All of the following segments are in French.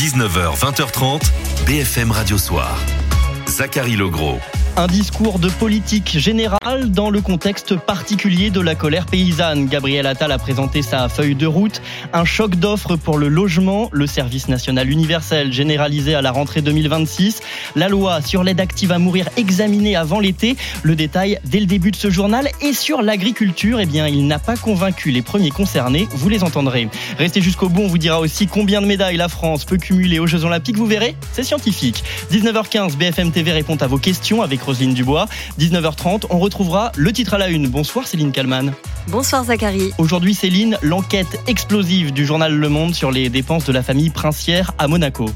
19h, 20h30, BFM Radio Soir. Zachary Legros. Un discours de politique générale dans le contexte particulier de la colère paysanne. Gabriel Attal a présenté sa feuille de route. Un choc d'offres pour le logement, le service national universel généralisé à la rentrée 2026, la loi sur l'aide active à mourir examinée avant l'été. Le détail dès le début de ce journal. Et sur l'agriculture, eh bien, il n'a pas convaincu les premiers concernés. Vous les entendrez. Restez jusqu'au bout. On vous dira aussi combien de médailles la France peut cumuler aux Jeux Olympiques. Vous verrez, c'est scientifique. 19h15, BFM TV répond à vos questions avec Roselyne Dubois. 19h30, on retrouvera le titre à la une. Bonsoir Céline Kalman. Bonsoir Zachary. Aujourd'hui Céline, l'enquête explosive du journal Le Monde sur les dépenses de la famille princière à Monaco.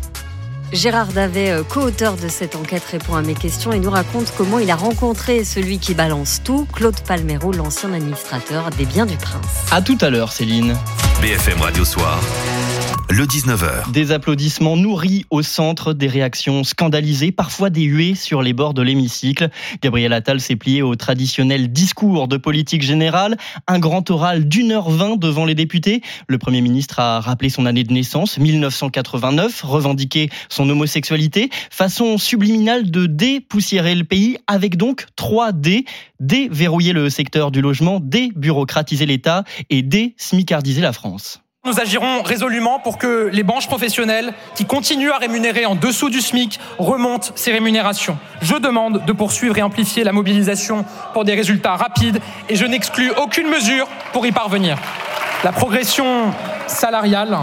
Gérard Davet, euh, co-auteur de cette enquête, répond à mes questions et nous raconte comment il a rencontré celui qui balance tout, Claude Palmero, l'ancien administrateur des biens du prince. À tout à l'heure Céline. BFM Radio Soir le 19h. Des applaudissements nourris au centre, des réactions scandalisées, parfois des huées sur les bords de l'hémicycle. Gabriel Attal s'est plié au traditionnel discours de politique générale, un grand oral d'une heure vingt devant les députés. Le Premier ministre a rappelé son année de naissance, 1989, revendiqué son homosexualité, façon subliminale de dépoussiérer le pays, avec donc 3 D, déverrouiller le secteur du logement, débureaucratiser l'État et désmicardiser la France. Nous agirons résolument pour que les branches professionnelles qui continuent à rémunérer en dessous du SMIC remontent ces rémunérations. Je demande de poursuivre et amplifier la mobilisation pour des résultats rapides et je n'exclus aucune mesure pour y parvenir. La progression salariale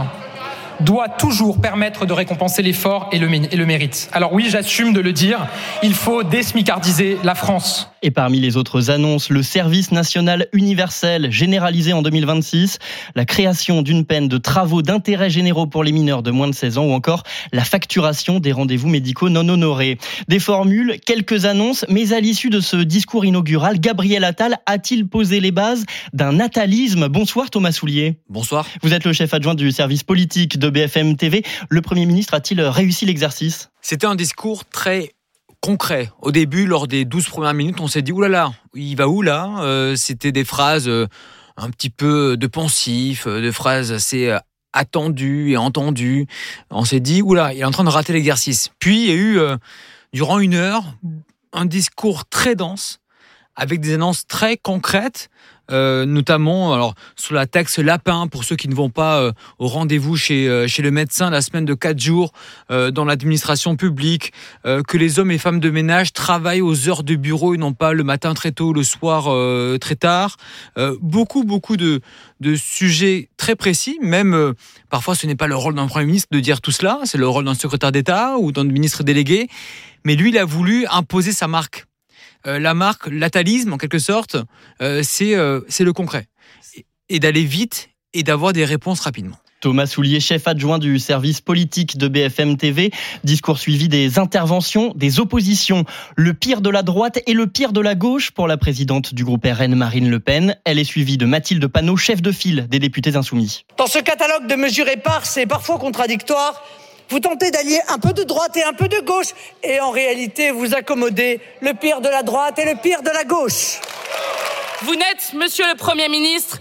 doit toujours permettre de récompenser l'effort et le, mérite. Alors oui, j'assume de le dire, il faut désmicardiser la France. Et parmi les autres annonces, le service national universel généralisé en 2026, la création d'une peine de travaux d'intérêt généraux pour les mineurs de moins de 16 ans ou encore la facturation des rendez-vous médicaux non honorés. Des formules, quelques annonces, mais à l'issue de ce discours inaugural, Gabriel Attal a-t-il posé les bases d'un natalisme? Bonsoir Thomas Soulier. Bonsoir. Vous êtes le chef adjoint du service politique de BFM TV. Le Premier ministre a-t-il réussi l'exercice? C'était un discours très concret. Au début, lors des 12 premières minutes, on s'est dit, oulala, il va où là? Euh, C'était des phrases euh, un petit peu de pensif, euh, de phrases assez attendues et entendues. On s'est dit, oula, il est en train de rater l'exercice. Puis, il y a eu, durant une heure, un discours très dense, avec des annonces très concrètes, euh, notamment alors sur la taxe lapin pour ceux qui ne vont pas euh, au rendez-vous chez euh, chez le médecin la semaine de 4 jours dans l'administration publique, que les hommes et femmes de ménage travaillent aux heures de bureau et non pas le matin très tôt, le soir très tard. beaucoup beaucoup de sujets très précis, même parfois ce n'est pas le rôle d'un premier ministre de dire tout cela, c'est le rôle d'un secrétaire d'État ou d'un ministre délégué, mais lui il a voulu imposer sa marque la marque, l'atalisme en quelque sorte, euh, euh, c'est le concret. Et d'aller vite et d'avoir des réponses rapidement. Thomas Soulier, chef adjoint du service politique de BFM TV. Discours suivi des interventions, des oppositions. Le pire de la droite et le pire de la gauche pour la présidente du groupe RN, Marine Le Pen. Elle est suivie de Mathilde Panot, chef de file des députés insoumis. Dans ce catalogue de mesures éparses et parfois contradictoires, vous tentez d'allier un peu de droite et un peu de gauche, et en réalité, vous accommodez le pire de la droite et le pire de la gauche. Vous n'êtes, monsieur le Premier ministre,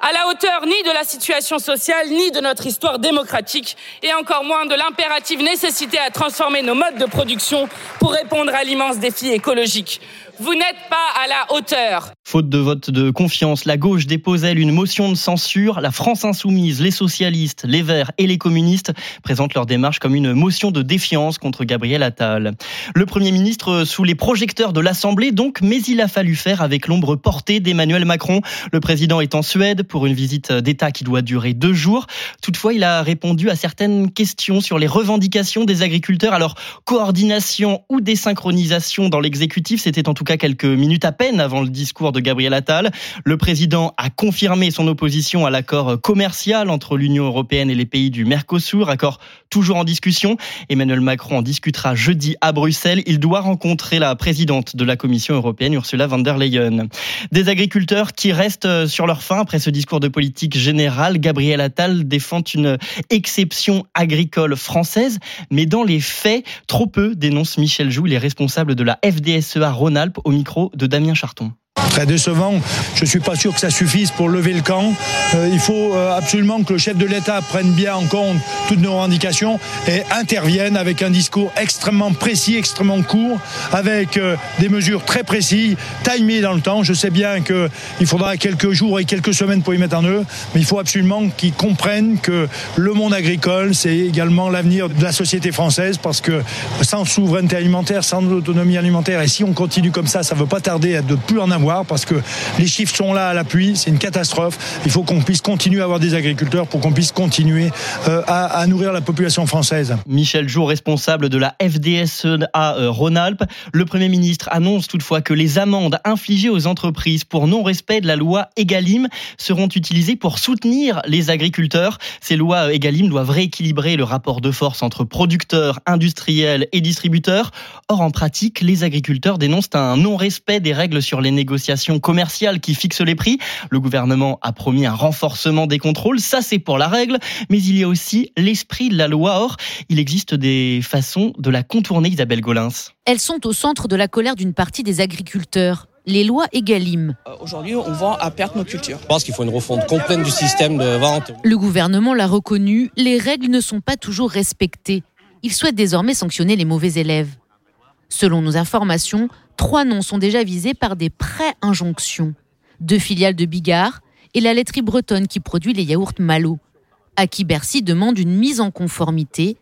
à la hauteur ni de la situation sociale, ni de notre histoire démocratique, et encore moins de l'impérative nécessité à transformer nos modes de production pour répondre à l'immense défi écologique. Vous n'êtes pas à la hauteur. Faute de vote de confiance, la gauche dépose elle une motion de censure? La France insoumise, les socialistes, les Verts et les communistes présentent leur démarche comme une motion de défiance contre Gabriel Attal. Le Premier ministre sous les projecteurs de l'Assemblée donc, mais il a fallu faire avec l'ombre portée d'Emmanuel Macron. Le président est en Suède pour une visite d'État qui doit durer deux jours. Toutefois, il a répondu à certaines questions sur les revendications des agriculteurs. Alors, coordination ou désynchronisation dans l'exécutif, c'était en tout cas quelques minutes à peine avant le discours de Gabriel Attal. Le président a confirmé son opposition à l'accord commercial entre l'Union européenne et les pays du Mercosur, accord toujours en discussion. Emmanuel Macron en discutera jeudi à Bruxelles. Il doit rencontrer la présidente de la Commission européenne, Ursula von der Leyen. Des agriculteurs qui restent sur leur faim après ce discours de politique générale. Gabriel Attal défend une exception agricole française, mais dans les faits, trop peu, dénonce Michel Joux, les responsables de la FDSEA Rhône-Alpes au micro de Damien Charton. Très décevant. Je ne suis pas sûr que ça suffise pour lever le camp. Euh, il faut euh, absolument que le chef de l'État prenne bien en compte toutes nos revendications et intervienne avec un discours extrêmement précis, extrêmement court, avec euh, des mesures très précises, timées dans le temps. Je sais bien qu'il faudra quelques jours et quelques semaines pour y mettre en œuvre, mais il faut absolument qu'ils comprennent que le monde agricole, c'est également l'avenir de la société française, parce que sans souveraineté alimentaire, sans autonomie alimentaire, et si on continue comme ça, ça ne veut pas tarder à de plus en avoir, parce que les chiffres sont là à l'appui, c'est une catastrophe. Il faut qu'on puisse continuer à avoir des agriculteurs pour qu'on puisse continuer euh, à, nourrir la population française. Michel Jour, responsable de la FDSEA euh, Rhône-Alpes. Le Premier ministre annonce toutefois que les amendes infligées aux entreprises pour non-respect de la loi Egalim seront utilisées pour soutenir les agriculteurs. Ces lois Egalim doivent rééquilibrer le rapport de force entre producteurs, industriels et distributeurs. Or, en pratique, les agriculteurs dénoncent un non-respect des règles sur les négociations commerciales qui fixent les prix. Le gouvernement a promis un renforcement des contrôles. Ça, c'est pour la règle. Mais il y a aussi l'esprit de la loi. Or, il existe des façons de la contourner, Isabelle Golins. Elles sont au centre de la colère d'une partie des agriculteurs les lois Egalim. Euh, aujourd'hui, on vend à perte nos cultures. Je pense qu'il faut une refonte complète du système de vente. Le gouvernement l'a reconnu, les règles ne sont pas toujours respectées. Il souhaite désormais sanctionner les mauvais élèves. Selon nos informations, trois noms sont déjà visés par des pré-injonctions. Deux filiales de Bigard et la laiterie bretonne qui produit les yaourts Malo, à qui Bercy demande une mise en conformité,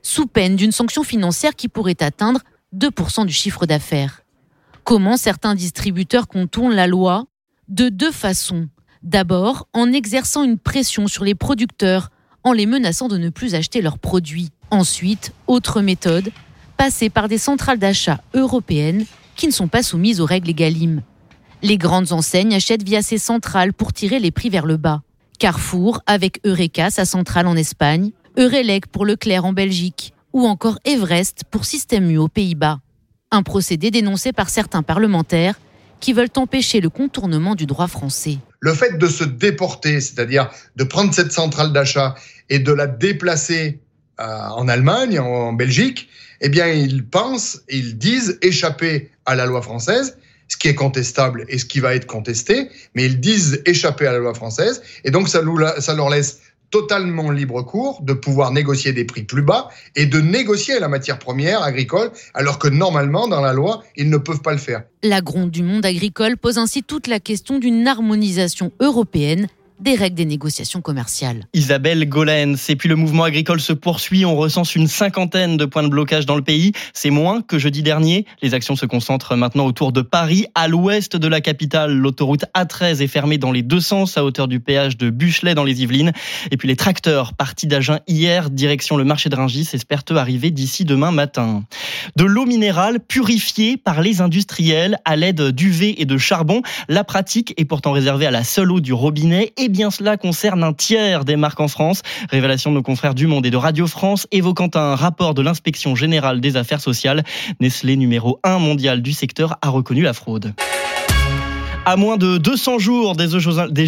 sous peine d'une sanction financière qui pourrait atteindre 2% du chiffre d'affaires. Comment certains distributeurs contournent la loi? De deux façons. D'abord, en exerçant une pression sur les producteurs, en les menaçant de ne plus acheter leurs produits. Ensuite, autre méthode, passer par des centrales d'achat européennes qui ne sont pas soumises aux règles Egalim. Les grandes enseignes achètent via ces centrales pour tirer les prix vers le bas. Carrefour avec Eureka, sa centrale en Espagne, Eurelec pour Leclerc en Belgique, ou encore Everest pour Système U aux Pays-Bas. Un procédé dénoncé par certains parlementaires qui veulent empêcher le contournement du droit français. Le fait de se déporter, c'est-à-dire de prendre cette centrale d'achat et de la déplacer euh, en Allemagne, en Belgique, eh bien, ils pensent, ils disent échapper à la loi française, ce qui est contestable et ce qui va être contesté, mais ils disent échapper à la loi française, et donc ça, ça leur laisse totalement libre cours de pouvoir négocier des prix plus bas et de négocier la matière première agricole, alors que normalement, dans la loi, ils ne peuvent pas le faire. La gronde du monde agricole pose ainsi toute la question d'une harmonisation européenne des règles des négociations commerciales. Isabelle Golens, et puis le mouvement agricole se poursuit, on recense une cinquantaine de points de blocage dans le pays, c'est moins que jeudi dernier. Les actions se concentrent maintenant autour de Paris, à l'ouest de la capitale. L'autoroute A13 est fermée dans les deux sens à hauteur du péage de Buchelet dans les Yvelines. Et puis les tracteurs partis d'Agen hier, direction le marché de Rungis, espèrent arriver d'ici demain matin. De l'eau minérale purifiée par les industriels à l'aide d'UV et de charbon. La pratique est pourtant réservée à la seule eau du robinet et bien cela concerne un tiers des marques en France. Révélation de nos confrères du Monde et de Radio France évoquant un rapport de l'inspection générale des affaires sociales. Nestlé numéro 1 mondial du secteur a reconnu la fraude. À moins de 200 jours des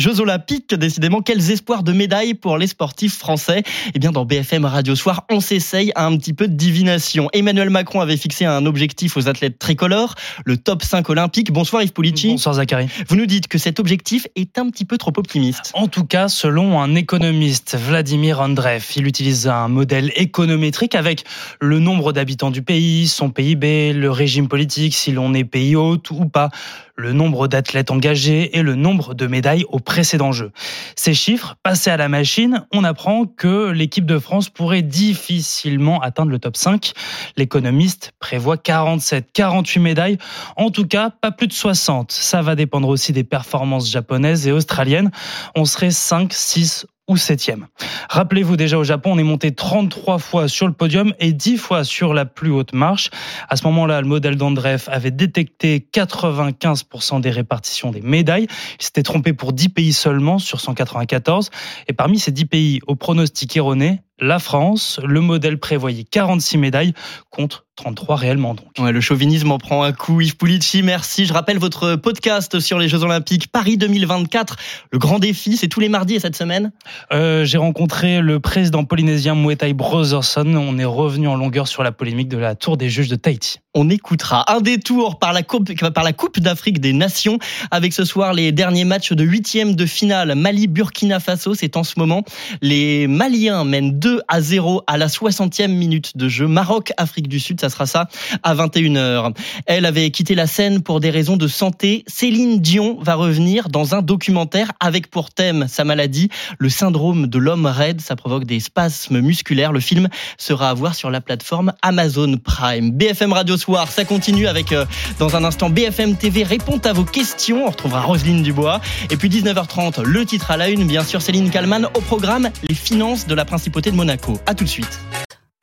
Jeux, Olympiques, décidément, quels espoirs de médailles pour les sportifs français? Eh bien, dans BFM Radio Soir, on s'essaye à un petit peu de divination. Emmanuel Macron avait fixé un objectif aux athlètes tricolores, le top 5 olympique. Bonsoir Yves Pulici. Bonsoir Zachary. Vous nous dites que cet objectif est un petit peu trop optimiste. En tout cas, selon un économiste, Vladimir Andreev, il utilise un modèle économétrique avec le nombre d'habitants du pays, son PIB, le régime politique, si l'on est pays hôte ou pas, le nombre d'athlètes engagés et le nombre de médailles au précédent jeu. Ces chiffres, passés à la machine, on apprend que l'équipe de France pourrait difficilement atteindre le top 5. L'économiste prévoit 47, 48 médailles, en tout cas pas plus de 60. Ça va dépendre aussi des performances japonaises et australiennes. On serait 5, 6 ou septième. Rappelez-vous déjà au Japon, on est monté 33 fois sur le podium et 10 fois sur la plus haute marche. À ce moment-là, le modèle d'Andreff avait détecté 95% des répartitions des médailles. Il s'était trompé pour 10 pays seulement sur 194. Et parmi ces 10 pays au pronostic erroné, la France. Le modèle prévoyait 46 médailles contre 33 réellement donc. Ouais, le chauvinisme en prend un coup. Yves Pulici, merci. Je rappelle votre podcast sur les Jeux Olympiques Paris 2024. Le grand défi, c'est tous les mardis et cette semaine? Euh, J'ai rencontré le président polynésien Muetai Brotherson. On est revenu en longueur sur la polémique de la tour des juges de Tahiti. On écoutera un détour par la Coupe, par la coupe d'Afrique des Nations avec ce soir les derniers matchs de huitième de finale Mali-Burkina Faso. C'est en ce moment. Les Maliens mènent 2 à 0 à la 60e minute de jeu. Maroc-Afrique du Sud, ça sera ça à 21h. Elle avait quitté la scène pour des raisons de santé. Céline Dion va revenir dans un documentaire avec pour thème sa maladie, le syndrome de l'homme raide. Ça provoque des spasmes musculaires. Le film sera à voir sur la plateforme Amazon Prime. BFM Radio Soir, ça continue avec euh, dans un instant BFM TV répond à vos questions. On retrouvera Roselyne Dubois. Et puis 19h30, le titre à la une, bien sûr Céline Kalman. Au programme, les finances de la principauté de Monaco. À tout de suite.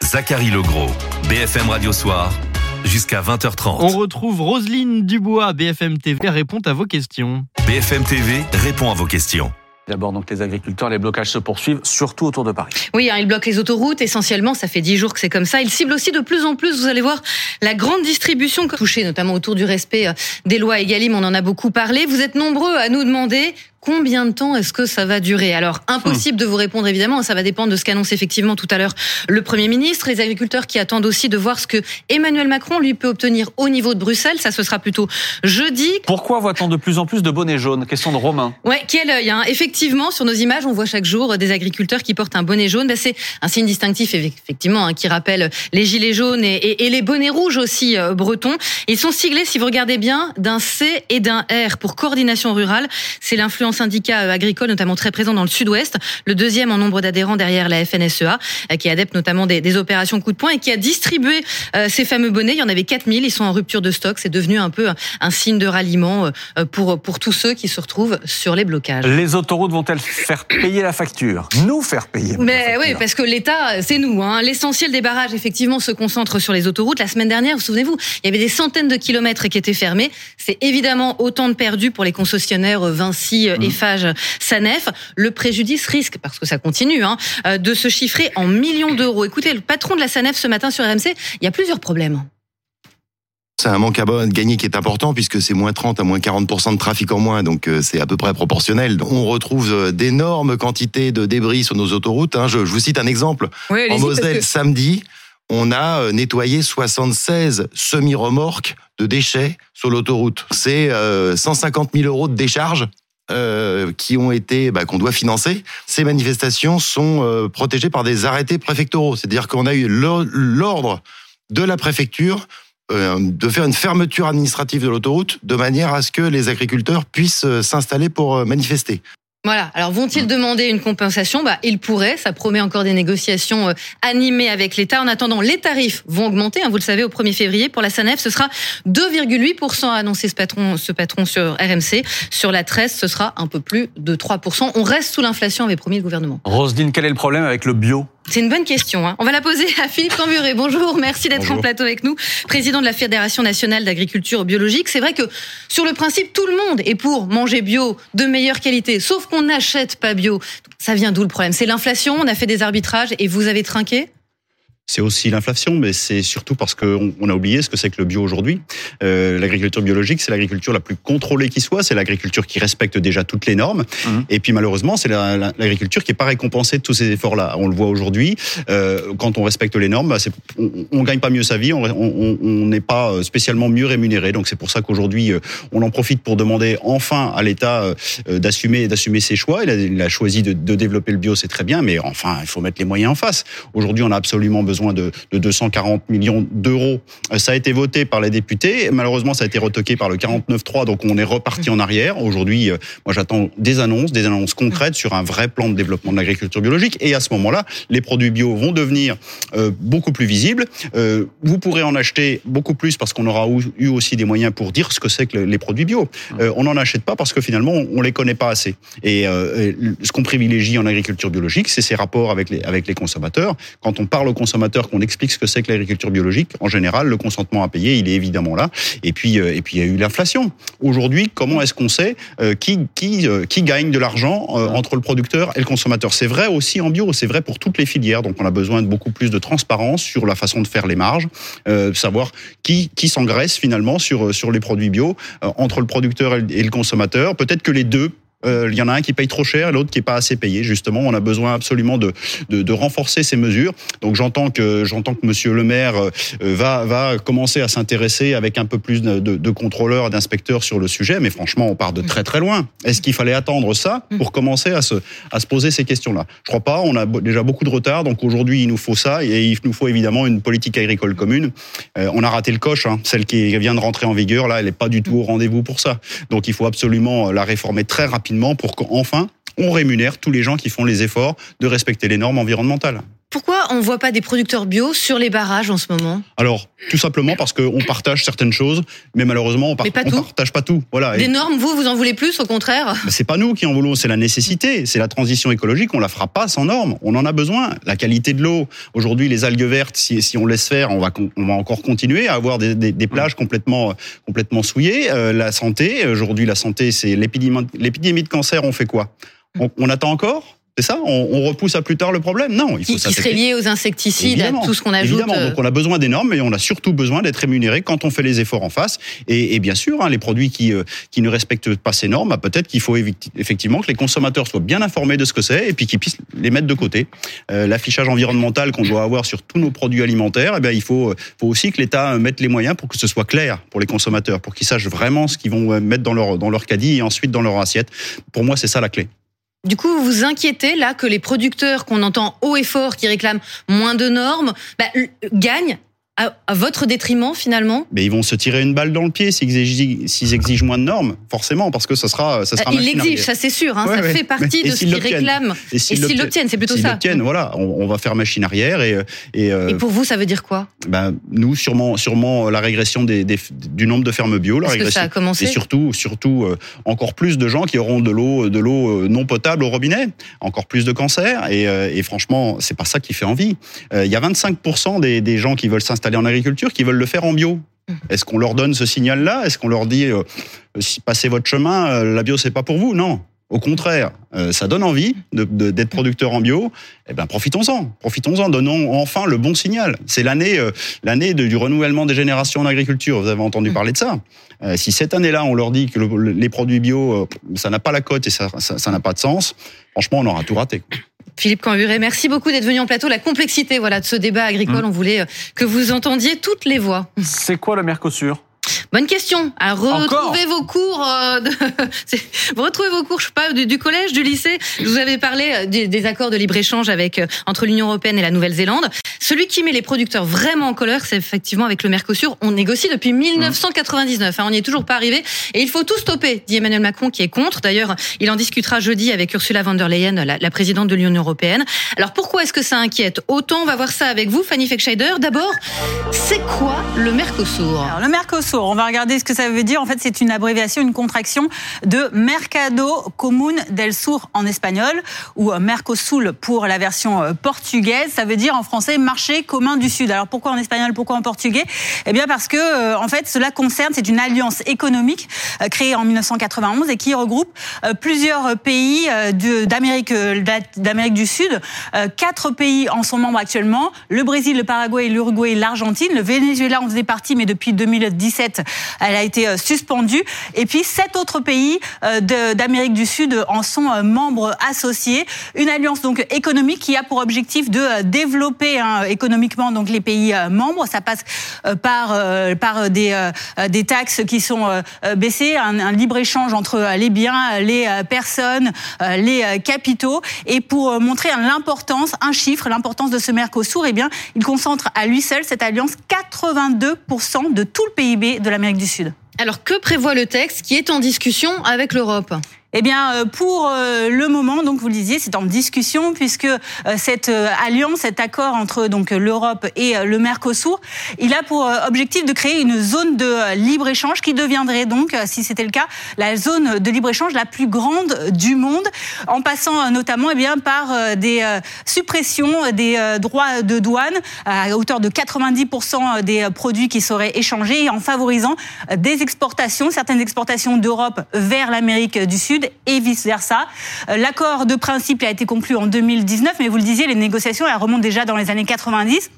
Zachary Legros, BFM Radio Soir, jusqu'à 20h30. On retrouve Roselyne Dubois, BFM TV, répond à vos questions. BFM TV répond à vos questions. D'abord, donc les agriculteurs, les blocages se poursuivent, surtout autour de Paris. Oui, hein, ils bloquent les autoroutes essentiellement. Ça fait dix jours que c'est comme ça. Ils ciblent aussi de plus en plus, vous allez voir, la grande distribution touchée, notamment autour du respect euh, des lois Egalim. On en a beaucoup parlé. Vous êtes nombreux à nous demander Combien de temps est-ce que ça va durer Alors, impossible de vous répondre évidemment, ça va dépendre de ce qu'annonce effectivement tout à l'heure le Premier ministre, les agriculteurs qui attendent aussi de voir ce que Emmanuel Macron lui peut obtenir au niveau de Bruxelles, ça ce sera plutôt jeudi. Pourquoi voit-on de plus en plus de bonnets jaunes Question de Romain. Ouais, quel œil hein. Effectivement, sur nos images, on voit chaque jour des agriculteurs qui portent un bonnet jaune. Ben, c'est un signe distinctif effectivement hein, qui rappelle les gilets jaunes et, et, les bonnets rouges aussi euh, bretons. Ils sont siglés, si vous regardez bien, d'un C et d'un R pour coordination rurale. C'est l'influence syndicat euh, agricole, notamment très présent dans le sud-ouest, le deuxième en nombre d'adhérents derrière la FNSEA, euh, qui est adepte notamment des, des, opérations coup de poing et qui a distribué euh, ces fameux bonnets. Il y en avait 4000, ils sont en rupture de stock. C'est devenu un peu un signe de ralliement pour, pour tous ceux qui se retrouvent sur les blocages. Les autoroutes vont-elles faire payer la facture? Nous faire payer Mais oui, parce que l'État, c'est nous. Hein. L'essentiel des barrages, effectivement, se concentre sur les autoroutes. La semaine dernière, vous souvenez-vous, il y avait des centaines de kilomètres qui étaient fermés. C'est évidemment autant de perdus pour les concessionnaires Vinci, Eiffage, Sanef. Le préjudice risque, parce que ça continue, hein, euh, de se chiffrer en millions d'euros. Écoutez, le patron de la Sanef ce matin sur RMC, il y a plusieurs problèmes. C'est un manque à gagner qui est important puisque c'est moins 30 à moins 40% de trafic en moins, donc euh, c'est à peu près proportionnel. On retrouve euh, d'énormes quantités de débris sur nos autoroutes. Hein. Je, vous cite un exemple. en Moselle, samedi, on a nettoyé 76 semi-remorques de déchets sur l'autoroute. C'est 150 000 euros de décharge euh, qui ont été bah, qu'on doit financer. Ces manifestations sont euh, protégées par des arrêtés préfectoraux, c'est-à-dire qu'on a eu l'ordre de la préfecture euh, de faire une fermeture administrative de l'autoroute de manière à ce que les agriculteurs puissent s'installer pour manifester. Voilà. Alors vont-ils demander une compensation? Bah, ils pourraient. Ça promet encore des négociations euh, animées avec l'État. En attendant, les tarifs vont augmenter. Hein, vous le savez, au 1er février pour la SANEF, ce sera 2,8% a annoncé ce patron, ce patron sur RMC. Sur la 13, ce sera un peu plus de 3% On reste sous l'inflation, avait promis le gouvernement. Roselyne, quel est le problème avec le bio? C'est une bonne question. Hein. On va la poser à Philippe Camburet. Bonjour, merci d'être en plateau avec nous, président de la Fédération nationale d'agriculture biologique. C'est vrai que sur le principe, tout le monde est pour manger bio de meilleure qualité, sauf qu'on n'achète pas bio. Ça vient d'où le problème? C'est l'inflation, on a fait des arbitrages et vous avez trinqué? C'est aussi l'inflation, mais c'est surtout parce qu'on a oublié ce que c'est que le bio aujourd'hui. Euh, l'agriculture biologique, c'est l'agriculture la plus contrôlée qui soit, c'est l'agriculture qui respecte déjà toutes les normes. Mmh. Et puis malheureusement, c'est l'agriculture qui est pas récompensée de tous ces efforts-là. On le voit aujourd'hui, euh, quand on respecte les normes, bah, on, on gagne pas mieux sa vie, on n'est pas spécialement mieux rémunéré. Donc c'est pour ça qu'aujourd'hui, euh, on en profite pour demander enfin à l'État euh, d'assumer d'assumer ses choix. Il a, il a choisi de, de développer le bio, c'est très bien, mais enfin, il faut mettre les moyens en face. Aujourd'hui, on a absolument besoin de, 240 millions d'euros. Euh, ça a été voté par les députés. Malheureusement, ça a été retoqué par le 49.3, donc on est reparti en arrière. Aujourd'hui, euh, moi j'attends des annonces, des annonces concrètes sur un vrai plan de développement de l'agriculture biologique. Et à ce moment-là, les produits bio vont devenir euh, beaucoup plus visibles. vous pourrez en acheter beaucoup plus parce qu'on aura eu aussi des moyens pour dire ce que c'est que les produits bio. on n'en achète pas parce que finalement, on les connaît pas assez. Et ce qu'on privilégie en agriculture biologique, c'est ces rapports avec les consommateurs. Quand on parle aux consommateurs, qu'on explique ce que c'est que l'agriculture biologique, en général, le consentement à payer, il est évidemment là. Et puis, euh, et puis il y a eu l'inflation. Aujourd'hui, comment est-ce qu'on sait euh, qui, qui, euh, qui gagne de l'argent entre le producteur et le consommateur? C'est vrai aussi en bio, c'est vrai pour toutes les filières. Donc, on a besoin de beaucoup plus de transparence sur la façon de faire les marges, savoir qui, qui s'engraisse finalement sur, sur les produits bio entre le producteur et le consommateur. Peut-être que les deux euh, il y en a un qui paye trop cher l'autre qui est pas assez payé. Justement, on a besoin absolument de, renforcer ces mesures. Donc j'entends que j'entends Monsieur le Maire euh, va commencer à s'intéresser avec un peu plus de, contrôleurs, d'inspecteurs sur le sujet. Mais franchement, on part de très très loin. Est-ce qu'il fallait attendre ça pour commencer à se poser ces questions-là? Je crois pas. On a déjà beaucoup de retard. Donc aujourd'hui, il nous faut ça et il nous faut évidemment une politique agricole commune. Euh, on a raté le coche. Hein. Celle qui vient de rentrer en vigueur là, elle est pas du tout au rendez-vous pour ça. Donc il faut absolument la réformer très rapidement pour qu'enfin, on rémunère tous les gens qui font les efforts de respecter les normes environnementales. Pourquoi on ne voit pas des producteurs bio sur les barrages en ce moment? Alors, tout simplement parce qu'on partage certaines choses, mais malheureusement, on, ne partage pas tout. Voilà. Des normes, vous, vous en voulez plus, au contraire? C'est pas nous qui en voulons, c'est la nécessité, c'est la transition écologique, on la fera pas sans normes, on en a besoin. La qualité de l'eau, aujourd'hui, les algues vertes, si, si, on laisse faire, on va, on va encore continuer à avoir des, des, des plages complètement, complètement souillées. Euh, la santé, aujourd'hui, la santé, c'est l'épidémie de cancer, on fait quoi? On attend encore? C'est ça on, repousse à plus tard le problème Non, il faut qui, qui serait lié aux insecticides, à tout ce qu'on ajoute. Évidemment, donc on a besoin des normes, mais on a surtout besoin d'être rémunéré quand on fait les efforts en face. Et, et bien sûr, hein, les produits qui, euh, qui ne respectent pas ces normes, bah, peut-être qu'il faut effectivement que les consommateurs soient bien informés de ce que c'est et puis qu'ils puissent les mettre de côté. Euh, L'affichage environnemental qu'on doit avoir sur tous nos produits alimentaires, eh bien, il faut, faut aussi que l'État mette les moyens pour que ce soit clair pour les consommateurs, pour qu'ils sachent vraiment ce qu'ils vont mettre dans leur, dans leur caddie et ensuite dans leur assiette. Pour moi, c'est ça la clé. Du coup, vous vous inquiétez là que les producteurs qu'on entend haut et fort qui réclament moins de normes bah, gagnent à, votre détriment finalement Mais ils vont se tirer une balle dans le pied s'ils exigent, exigent, moins de normes, forcément, parce que ça sera, ça sera. Ils l'exigent, ça c'est sûr. Hein, ça fait partie de ce qu'ils réclament. Et s'ils l'obtiennent, c'est plutôt ça. S'ils l'obtiennent, voilà, on, va faire machine arrière et. Et, euh, et pour vous, ça veut dire quoi ben, nous, sûrement, sûrement la régression des, des, du nombre de fermes bio, la régression. Que ça a commencé. Et surtout, surtout euh, encore plus de gens qui auront de l'eau, de l'eau euh, non potable au robinet, encore plus de cancers. Et, et franchement, c'est pas ça qui fait envie. Il y a 25% des, des gens qui veulent s'installer en agriculture qui veulent le faire en bio. Mmh. Est-ce qu'on leur donne ce signal-là? Est-ce qu'on leur dit euh, passez votre chemin, euh, la bio c'est pas pour vous? Non. Au contraire, euh, ça donne envie d'être producteur en bio. Eh ben, profitons-en, profitons-en, donnons enfin le bon signal. C'est l'année, l'année du renouvellement des générations en agriculture. Vous avez entendu mmh. parler de ça. Si cette année-là, on leur dit que les produits bio, ça n'a pas la cote et ça n'a ça, pas de sens, franchement, on aura tout raté. Philippe Camburet, merci beaucoup d'être venu en plateau. La complexité voilà, de ce débat agricole, mmh. on voulait que vous entendiez toutes les voix. C'est quoi le Mercosur? Bonne question. À retrouver vos cours, euh, de... vous retrouvez vos cours, je sais pas, du, collège, du lycée. Je vous avais parlé euh, des, accords de libre échange avec euh, entre l'Union européenne et la Nouvelle-Zélande. Celui qui met les producteurs vraiment en colère, c'est effectivement avec le Mercosur. On négocie depuis 1999. Hein, on n'y est toujours pas arrivé et il faut tout stopper, dit Emmanuel Macron qui est contre. D'ailleurs, il en discutera jeudi avec Ursula von der Leyen, la, la présidente de l'Union européenne. Alors pourquoi est-ce que ça inquiète? Autant On va voir ça avec vous, Fanny Fekscheider. D'abord, c'est quoi le Mercosur? Alors, Le Mercosur, on va regarder ce que ça veut dire. En fait, c'est une abréviation, une contraction de Mercado Común del Sur en espagnol ou Mercosul pour la version euh, portugaise. Ça veut dire en français marché commun du Sud. Alors pourquoi en espagnol, pourquoi en portugais? Eh bien parce que euh, en fait, cela concerne, c'est une alliance économique euh, créée en 1991 et qui regroupe plusieurs pays d'Amérique d'Amérique du Sud. Quatre pays en sont membres actuellement le Brésil, le Paraguay, l'Uruguay, l'Argentine. Le Venezuela en faisait partie, mais depuis 2017, elle a été euh, suspendue. Et puis sept autres pays euh, d'Amérique du Sud en sont euh, membres associés. Une alliance donc économique qui a pour objectif de développer hein, économiquement donc les pays membres. Ça passe par par des des taxes qui sont baissées, un, libre échange entre les biens, les personnes, les capitaux. Et pour montrer l'importance, un chiffre, l'importance de ce Mercosur, eh bien, il concentre à lui seul cette alliance 82% de tout le PIB de l'Amérique du Sud. Alors que prévoit le texte qui est en discussion avec l'Europe? Eh bien, euh, pour euh, le moment, donc vous le disiez, c'est en discussion puisque euh, cette alliance, cet accord entre donc l'Europe et le Mercosur, il a pour objectif de créer une zone de libre échange qui deviendrait donc, si c'était le cas, la zone de libre échange la plus grande du monde, en passant notamment eh bien par des suppressions des droits de douane à hauteur de 90% des produits qui seraient échangés et en favorisant des certaines exportations d'Europe vers l'Amérique du Sud et vice-versa. Euh, l'accord de principe a été conclu en 2019, mais vous le disiez, les négociations remontent déjà dans les années 90.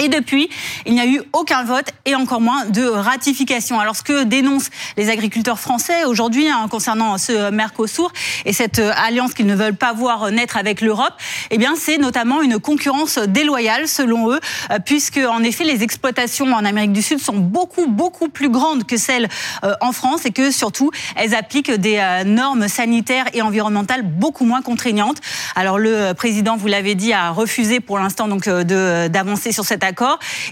Et depuis, il n'y a eu aucun vote et encore moins de ratification. Alors ce que dénoncent les agriculteurs français aujourd'hui hein, concernant ce Mercosur et cette euh, alliance qu'ils ne veulent pas voir naître avec l'Europe, eh bien c'est notamment une concurrence déloyale selon eux, euh, puisque en effet les exploitations en Amérique du Sud sont beaucoup beaucoup plus grandes que celles euh, en France et que surtout elles appliquent des normes sanitaires et environnementales beaucoup moins contraignantes. Alors le président, vous l'avez dit, a refusé pour l'instant donc d'avancer sur cette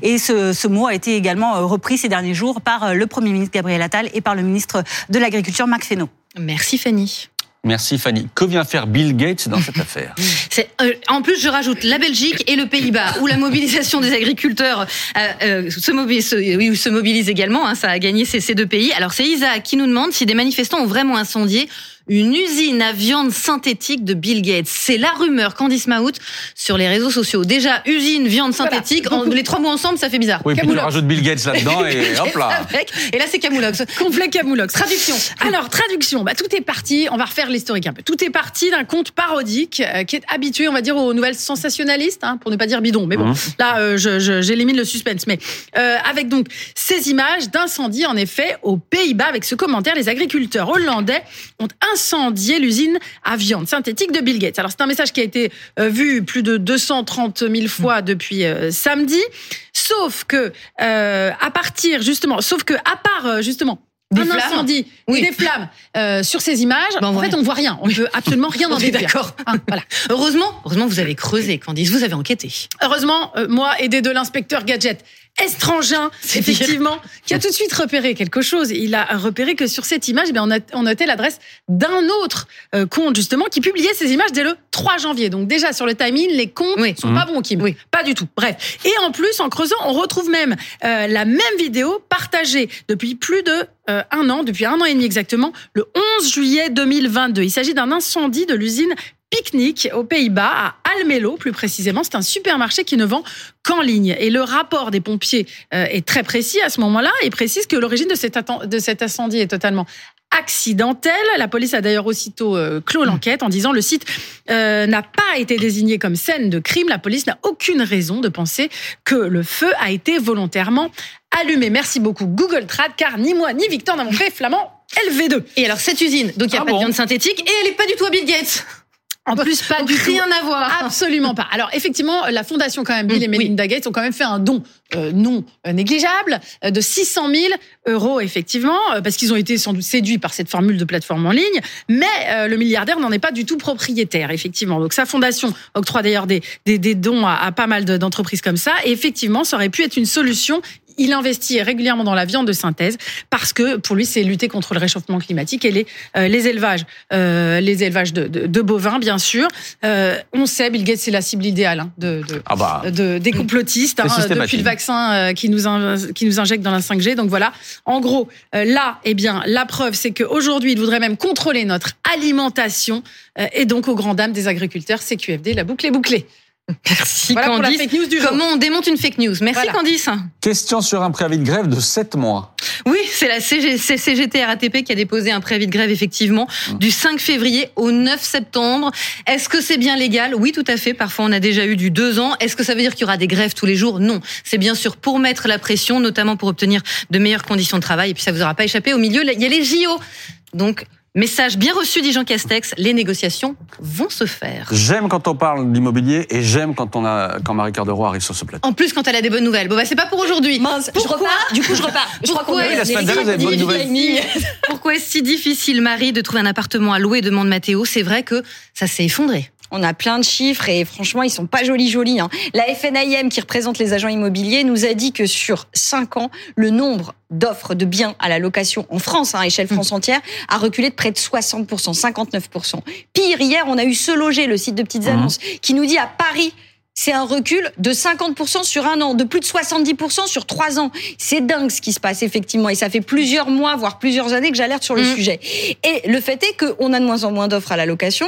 Et ce, mot a été également euh, repris ces derniers jours par euh, le Premier ministre Gabriel Attal et par le ministre de l'Agriculture Marc Fesneau. Merci Fanny. Merci Fanny. Que vient faire Bill Gates dans cette affaire? Euh, En plus, je rajoute la Belgique et le Pays-Bas, où la mobilisation des agriculteurs se, mobilise, se, mobilise, également. Hein, ça a gagné ces, ces deux pays. Alors c'est Isa qui nous demande si des manifestants ont vraiment incendié une usine à viande synthétique de Bill Gates. C'est la rumeur Candice Mahout sur les réseaux sociaux. Déjà, usine, viande synthétique, les trois mots ensemble, ça fait bizarre. Oui, puis tu rajoutes Bill Gates là-dedans et hop là. Et là, c'est Camoulox. Complet Camoulox. Traduction. Alors, traduction. Bah, tout est parti. On va refaire l'historique un peu. Tout est parti d'un conte parodique euh, qui est habitué, on va dire, aux nouvelles sensationnalistes, hein, pour ne pas dire bidon. Mais bon, mmh. là, euh, j'élimine le suspense. Mais euh, avec donc ces images d'incendie, en effet, aux Pays-Bas, avec ce commentaire, les agriculteurs hollandais ont incendier l'usine à viande synthétique de Bill Gates. Alors c'est un message qui a été euh, vu plus de 230 000 fois depuis euh, samedi. Sauf que euh, à partir justement, sauf que à part justement un incendie oui. des flammes sur ces images. Ben, en fait, on voit rien. On ne peut absolument rien en déduire. D'accord. Hein, voilà. Heureusement, heureusement, vous avez creusé, Candice. Vous avez enquêté. Heureusement, moi, aidé de l'inspecteur Gadget estrangin, effectivement, qui a tout de suite repéré quelque chose. Il a repéré que sur cette image, eh on, notait l'adresse d'un autre euh, compte, justement, qui publiait ces images dès le 3 janvier. Donc déjà, sur le timing, les comptes ne sont pas bons, Kim. Oui. Pas du tout. Bref. Et en plus, en creusant, on retrouve même euh, la même vidéo partagée depuis plus de euh, un an, depuis un an et demi exactement, le 11 juillet 2022. Il s'agit d'un incendie de l'usine pique-nique aux Pays-Bas, à Almelo plus précisément. C'est un supermarché qui ne vend qu'en ligne. Et le rapport des pompiers euh, est très précis à ce moment-là et précise que l'origine de cet, de cet incendie est totalement accidentelle. La police a d'ailleurs aussitôt euh, clos mmh. l'enquête en disant le site euh, n'a pas été désigné comme scène de crime. La police n'a aucune raison de penser que le feu a été volontairement allumé. Merci beaucoup Google Trad, car ni moi ni Victor n'avons fait flamand LV2. Et alors cette usine, donc il n'y a ah pas de viande synthétique et elle n'est pas du tout à Bill Gates. En plus, pas du rien à voir. Absolument pas. Alors effectivement, la fondation quand même Bill et mm, Melinda Gates ont quand même fait un don euh, non négligeable euh, de 600 000 euros effectivement, euh, parce qu'ils ont été sans doute séduits par cette formule de plateforme en ligne. Mais le milliardaire n'en est pas du tout propriétaire effectivement. Donc sa fondation octroie d'ailleurs des, des, des, dons à, à pas mal d'entreprises comme ça. Et effectivement, ça aurait pu être une solution il investit régulièrement dans la viande de synthèse parce que pour lui, c'est lutter contre le réchauffement climatique et les, euh, les élevages, euh, les élevages de, de, de, bovins, bien sûr. Euh, on sait, Bill Gates, c'est la cible idéale hein, de, de, ah bah, de, des complotistes hein, depuis le vaccin euh, qui nous qui nous injecte dans la 5G. Donc voilà. En gros, euh, là, eh bien, la preuve, c'est qu'aujourd'hui, il voudrait même contrôler notre alimentation et donc aux grand dames des agriculteurs, CQFD, la boucle est bouclée. Merci Candice. Comment on démonte une fake news? Merci Candice. Question sur un préavis de grève de 7 mois. Oui, c'est la CGT RATP qui a déposé un préavis de grève effectivement mmh. du 5 février au 9 septembre. Est-ce que c'est bien légal? Oui, tout à fait. Parfois on a déjà eu du 2 ans. Est-ce que ça veut dire qu'il y aura des grèves tous les jours? Non. C'est bien sûr pour mettre la pression, notamment pour obtenir de meilleures conditions de travail. Et puis ça vous aura pas échappé. Au milieu, il y a les JO. Donc Message bien reçu, dit Jean Castex, les négociations vont se faire. J'aime quand on parle d'immobilier et j'aime quand on a quand Marie-Cœur de Roy arrive sur ce plateau. En plus, quand elle a des bonnes nouvelles. Bon, bah, c'est pas pour aujourd'hui. Pourquoi Du coup, je repars. Je Pourquoi oui, la semaine dernière, vous avez bonnes nouvelles. Pourquoi est-ce si difficile, Marie, de trouver un appartement à louer demande Mathéo. C'est vrai que ça s'est effondré. On a plein de chiffres et franchement, ils sont pas jolis jolis. Hein. La FNIM, qui représente les agents immobiliers, nous a dit que sur 5 ans, le nombre d'offres de biens à la location en France, hein, à échelle France entière, a reculé de près de 60%, 59%. Pire, hier, on a eu Se Loger, le site de petites annonces, qui nous dit à Paris, c'est un recul de 50% sur un an, de plus de 70% sur trois ans. C'est dingue ce qui se passe effectivement, et ça fait plusieurs mois, voire plusieurs années que j'alerte sur le sujet. Et le fait est qu'on a de moins en moins d'offres à la location.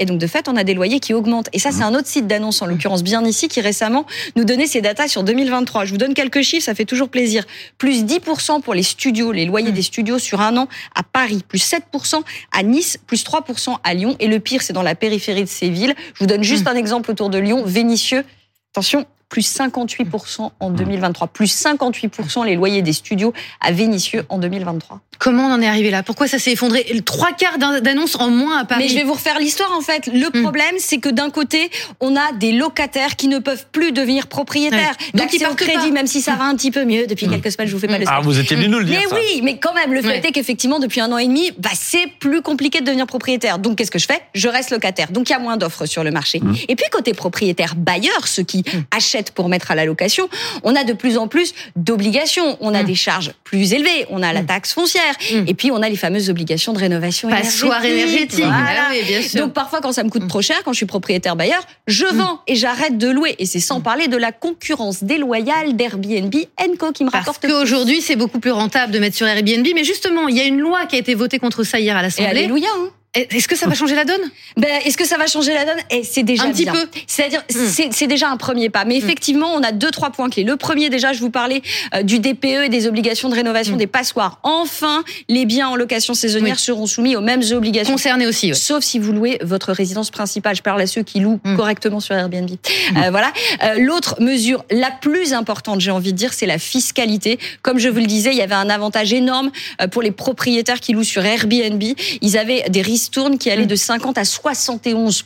Et donc, de fait, on a des loyers qui augmentent. Et ça, c'est un autre site d'annonce, en l'occurrence bien ici, qui récemment nous donnait ses datas sur 2023. Je vous donne quelques chiffres, ça fait toujours plaisir. Plus 10% pour les studios, les loyers des studios sur un an à Paris. Plus 7% à Nice, plus 3% à Lyon. Et le pire, c'est dans la périphérie de ces villes. Je vous donne juste un exemple autour de Lyon. Vénitieux, attention, plus 58% en 2023. Plus 58% les loyers des studios à Vénissieux en 2023. Comment on en est arrivé là? Pourquoi ça s'est effondré? Trois quarts d'annonces en moins à Paris. Mais je vais vous refaire l'histoire en fait. Le Hmm. problème, c'est que d'un côté, on a des locataires qui ne peuvent plus devenir propriétaires. Ouais. Donc, ils au partent crédit, pas. même si ça va un petit peu mieux depuis quelques semaines, je vous fais pas le Ah, vous étiez venu nous le dire, Mais ça. oui, mais quand même, le fait Ouais. est qu'effectivement, depuis un an et demi, bah, c'est plus compliqué de devenir propriétaire. Donc, qu'est-ce que je fais? Je reste locataire. Donc, il y a moins d'offres sur le marché. Mmh. Et puis, côté propriétaire bailleur, ceux qui achètent pour mettre à la location, on a de plus en plus d'obligations. On a Mmh. des charges plus élevées. On a la taxe foncière. Et puis, on a les fameuses obligations de rénovation Passoire énergétique. Voilà. Ah oui, bien sûr. Donc, parfois, quand ça me coûte trop cher, quand je suis propriétaire bailleur, je vends et j'arrête de louer. Et c'est sans parler de la concurrence déloyale d'Airbnb Co qui me Parce rapporte qu'aujourd'hui, c'est beaucoup plus rentable de mettre sur Airbnb. Mais justement, il y a une loi qui a été votée contre ça hier à Et l'Assemblée. alléluia, hein. Est-ce que ça va changer la donne? Ben, est-ce que ça va changer la donne? Et c'est déjà Un petit bien. peu. C'est-à-dire, c'est c'est déjà un premier pas. Mais effectivement, on a deux, trois points clés. Le premier, déjà, je vous parlais euh, du DPE et des obligations de rénovation des passoires. Enfin, les biens en location saisonnière Oui. seront soumis aux mêmes obligations. Concernés aussi. Sauf si vous louez votre résidence principale. Je parle à ceux qui louent correctement sur Airbnb. Euh, voilà. Euh, L'autre mesure la plus importante, j'ai envie de dire, c'est la fiscalité. Comme je vous le disais, il y avait un avantage énorme euh, pour les propriétaires qui louent sur Airbnb. Ils avaient des ristournes qui allaient de 50 à 71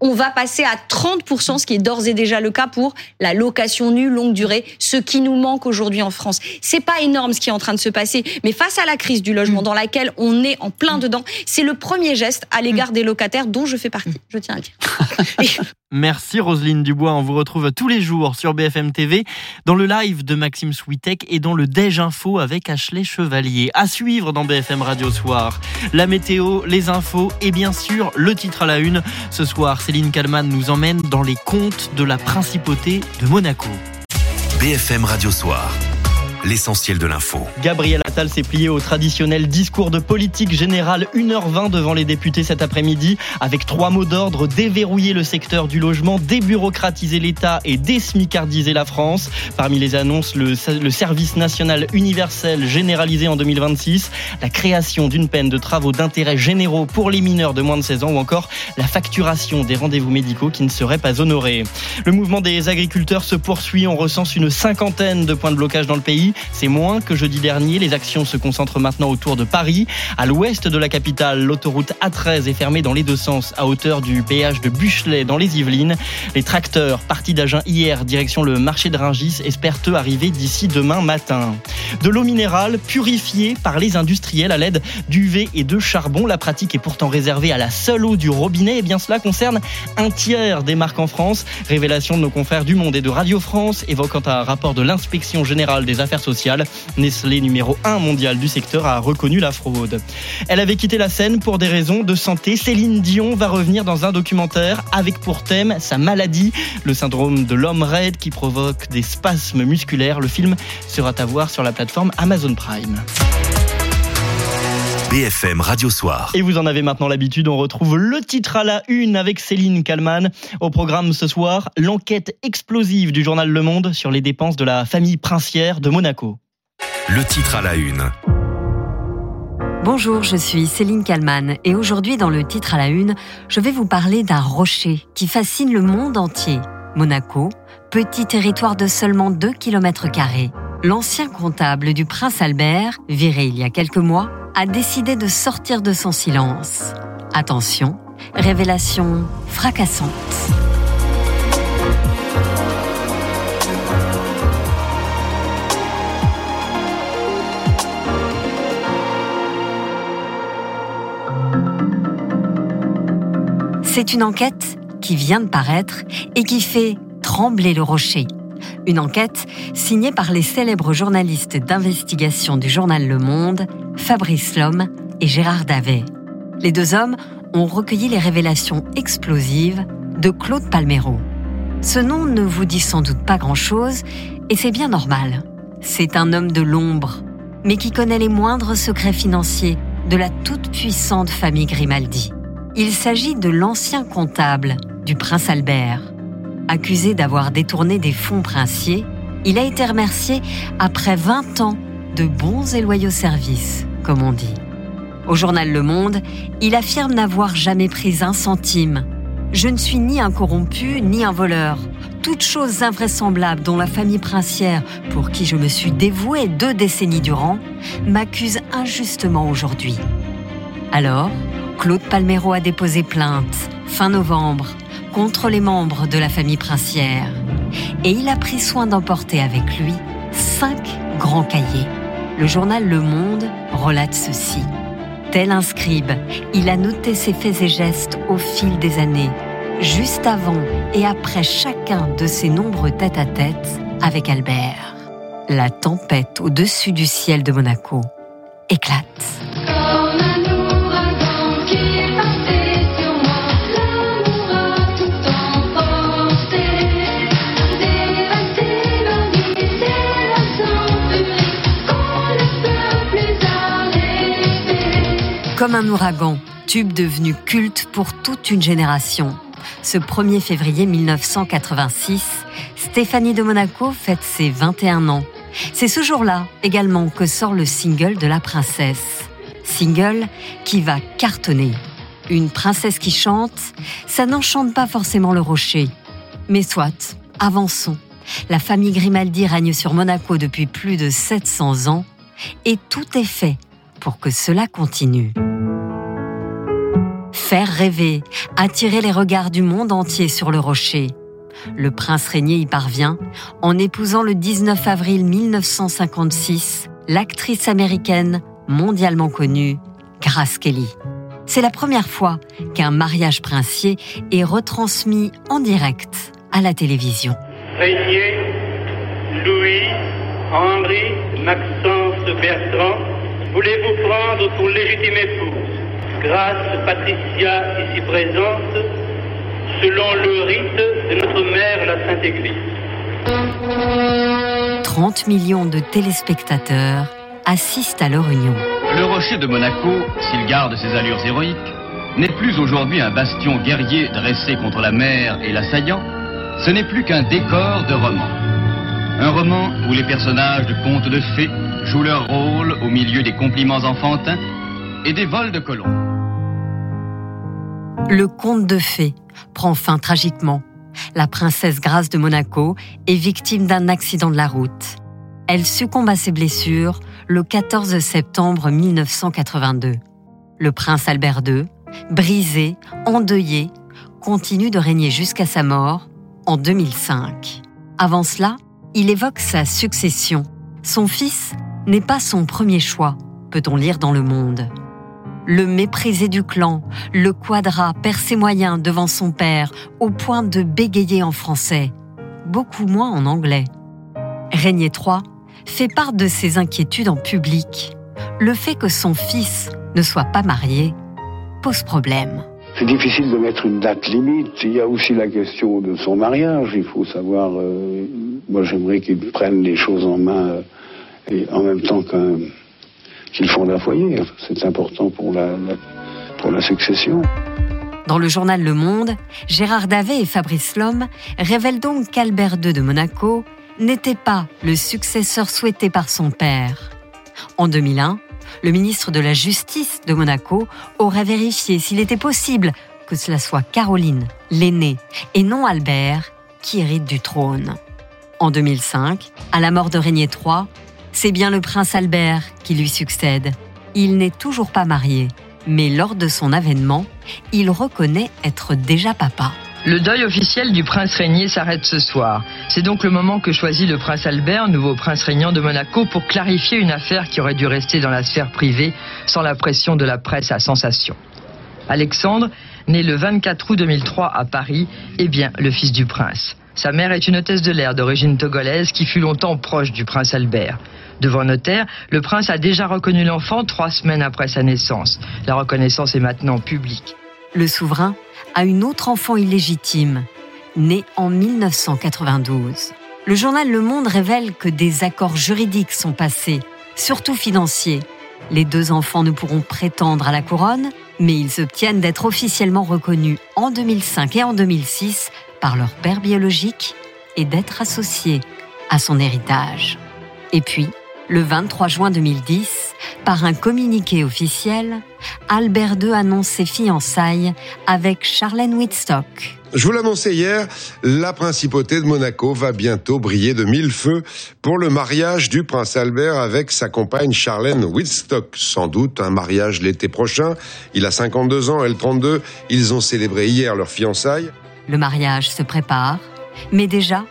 On va passer à 30 ce qui est d'ores et déjà le cas pour la location nue longue durée, ce qui nous manque aujourd'hui en France. C'est pas énorme ce qui est en train de se passer, mais face à la crise du logement dans laquelle on est en plein dedans, c'est le premier geste à l'égard des locataires dont je fais partie. Je tiens à le dire. Merci Roselyne Dubois. On vous retrouve tous les jours sur BFM TV, dans le live de Maxime Switek et dans le Déj Info avec Ashley Chevalier. À suivre dans BFM Radio Soir. La météo, les infos et bien sûr le titre à la une. Ce soir, Céline Kalman nous emmène dans les contes de la principauté de Monaco. BFM Radio Soir. L'essentiel de l'info. Gabriel Attal s'est plié au traditionnel discours de politique générale 1h20 devant les députés cet après-midi avec trois mots d'ordre déverrouiller le secteur du logement, débureaucratiser l'État et désmicardiser la France. Parmi les annonces, le, le service national universel généralisé en 2026, la création d'une peine de travaux d'intérêt généraux pour les mineurs de moins de 16 ans ou encore la facturation des rendez-vous médicaux qui ne seraient pas honorés. Le mouvement des agriculteurs se poursuit, on recense une cinquantaine de points de blocage dans le pays. C'est moins que jeudi dernier. Les actions se concentrent maintenant autour de Paris. À l'ouest de la capitale, l'autoroute A13 est fermée dans les deux sens à hauteur du péage de Buchelet dans les Yvelines. Les tracteurs partis d'Agen hier direction le marché de Ringis espèrent eux arriver d'ici demain matin. De l'eau minérale purifiée par les industriels à l'aide d'UV et de charbon. La pratique est pourtant réservée à la seule eau du robinet. Et bien cela concerne un tiers des marques en France. Révélation de nos confrères du Monde et de Radio France évoquant un rapport de l'inspection générale des affaires Nestlé, numéro 1 mondial du secteur, a reconnu la fraude. Elle avait quitté la scène pour des raisons de santé. Céline Dion va revenir dans un documentaire avec pour thème sa maladie, le syndrome de l'homme raide qui provoque des spasmes musculaires. Le film sera à voir sur la plateforme Amazon Prime. BFM Radio Soir. Et vous en avez maintenant l'habitude, on retrouve le titre à la une avec Céline Kalman. Au programme ce soir, l'enquête explosive du journal Le Monde sur les dépenses de la famille princière de Monaco. Le titre à la une. Bonjour, je suis Céline Kalman et aujourd'hui dans le titre à la une, je vais vous parler d'un rocher qui fascine le monde entier. Monaco, petit territoire de seulement 2 km. L'ancien comptable du prince Albert, viré il y a quelques mois, a décidé de sortir de son silence. Attention, révélation fracassante. C'est une enquête qui vient de paraître et qui fait trembler le rocher. Une enquête signée par les célèbres journalistes d'investigation du journal Le Monde, Fabrice Lhomme et Gérard Davet. Les deux hommes ont recueilli les révélations explosives de Claude Palmero. Ce nom ne vous dit sans doute pas grand-chose, et c'est bien normal. C'est un homme de l'ombre, mais qui connaît les moindres secrets financiers de la toute-puissante famille Grimaldi. Il s'agit de l'ancien comptable du prince Albert. Accusé d'avoir détourné des fonds princiers, il a été remercié après 20 ans de bons et loyaux services, comme on dit. Au journal Le Monde, il affirme n'avoir jamais pris un centime. Je ne suis ni un corrompu ni un voleur. Toutes choses invraisemblables dont la famille princière, pour qui je me suis dévoué deux décennies durant, m'accuse injustement aujourd'hui. Alors, Claude Palmero a déposé plainte, fin novembre, contre les membres de la famille princière. Et il a pris soin d'emporter avec lui cinq grands cahiers. Le journal Le Monde relate ceci. Tel un scribe, il a noté ses faits et gestes au fil des années, juste avant et après chacun de ses nombreux tête-à-tête avec Albert. La tempête au-dessus du ciel de Monaco éclate. Comme un ouragan, tube devenu culte pour toute une génération. Ce 1er février 1986, Stéphanie de Monaco fête ses 21 ans. C'est ce jour-là également que sort le single de la princesse. Single qui va cartonner. Une princesse qui chante, ça n'enchante pas forcément le rocher. Mais soit, avançons. La famille Grimaldi règne sur Monaco depuis plus de 700 ans et tout est fait pour que cela continue. Faire rêver, attirer les regards du monde entier sur le rocher. Le prince régné y parvient en épousant le 19 avril 1956 l'actrice américaine mondialement connue Grace Kelly. C'est la première fois qu'un mariage princier est retransmis en direct à la télévision. Régnier, Louis, Henri, Maxence Bertrand, voulez-vous prendre pour légitime épouse Grâce Patricia ici présente, selon le rite de notre mère la Sainte Église. 30 millions de téléspectateurs assistent à leur union. Le rocher de Monaco, s'il garde ses allures héroïques, n'est plus aujourd'hui un bastion guerrier dressé contre la mer et l'assaillant, ce n'est plus qu'un décor de roman. Un roman où les personnages de contes de fées jouent leur rôle au milieu des compliments enfantins et des vols de colons. Le conte de fées prend fin tragiquement. La princesse Grâce de Monaco est victime d'un accident de la route. Elle succombe à ses blessures le 14 septembre 1982. Le prince Albert II, brisé, endeuillé, continue de régner jusqu'à sa mort en 2005. Avant cela, il évoque sa succession. Son fils n'est pas son premier choix, peut-on lire dans Le Monde. Le méprisé du clan, le quadra perd ses moyens devant son père au point de bégayer en français, beaucoup moins en anglais. Régnier III fait part de ses inquiétudes en public. Le fait que son fils ne soit pas marié pose problème. C'est difficile de mettre une date limite. Il y a aussi la question de son mariage. Il faut savoir. euh, moi, j'aimerais qu'il prenne les choses en main euh, et en même temps qu'un- qu'il fonde un foyer. C'est important pour la, la- pour la succession. Dans le journal Le Monde, Gérard Davet et Fabrice Lhomme révèlent donc qu'Albert II de Monaco n'était pas le successeur souhaité par son père. En 2001, le ministre de la Justice de Monaco aurait vérifié s'il était possible que cela soit Caroline, l'aînée, et non Albert, qui hérite du trône. En 2005, à la mort de Régnier III, c'est bien le prince Albert qui lui succède. Il n'est toujours pas marié, mais lors de son avènement, il reconnaît être déjà papa. Le deuil officiel du prince régnier s'arrête ce soir. C'est donc le moment que choisit le prince Albert, nouveau prince régnant de Monaco, pour clarifier une affaire qui aurait dû rester dans la sphère privée sans la pression de la presse à sensation. Alexandre, né le 24 août 2003 à Paris, est bien le fils du prince. Sa mère est une hôtesse de l'air d'origine togolaise qui fut longtemps proche du prince Albert. Devant notaire, le prince a déjà reconnu l'enfant trois semaines après sa naissance. La reconnaissance est maintenant publique. Le souverain a une autre enfant illégitime, née en 1992. Le journal Le Monde révèle que des accords juridiques sont passés, surtout financiers. Les deux enfants ne pourront prétendre à la couronne, mais ils obtiennent d'être officiellement reconnus en 2005 et en 2006 par leur père biologique et d'être associés à son héritage. Et puis, le 23 juin 2010, par un communiqué officiel, Albert II annonce ses fiançailles avec Charlène Whitstock. Je vous l'annonçais hier, la principauté de Monaco va bientôt briller de mille feux pour le mariage du prince Albert avec sa compagne Charlène Whitstock. Sans doute un mariage l'été prochain. Il a 52 ans, elle 32. Ils ont célébré hier leur fiançailles. Le mariage se prépare, mais déjà,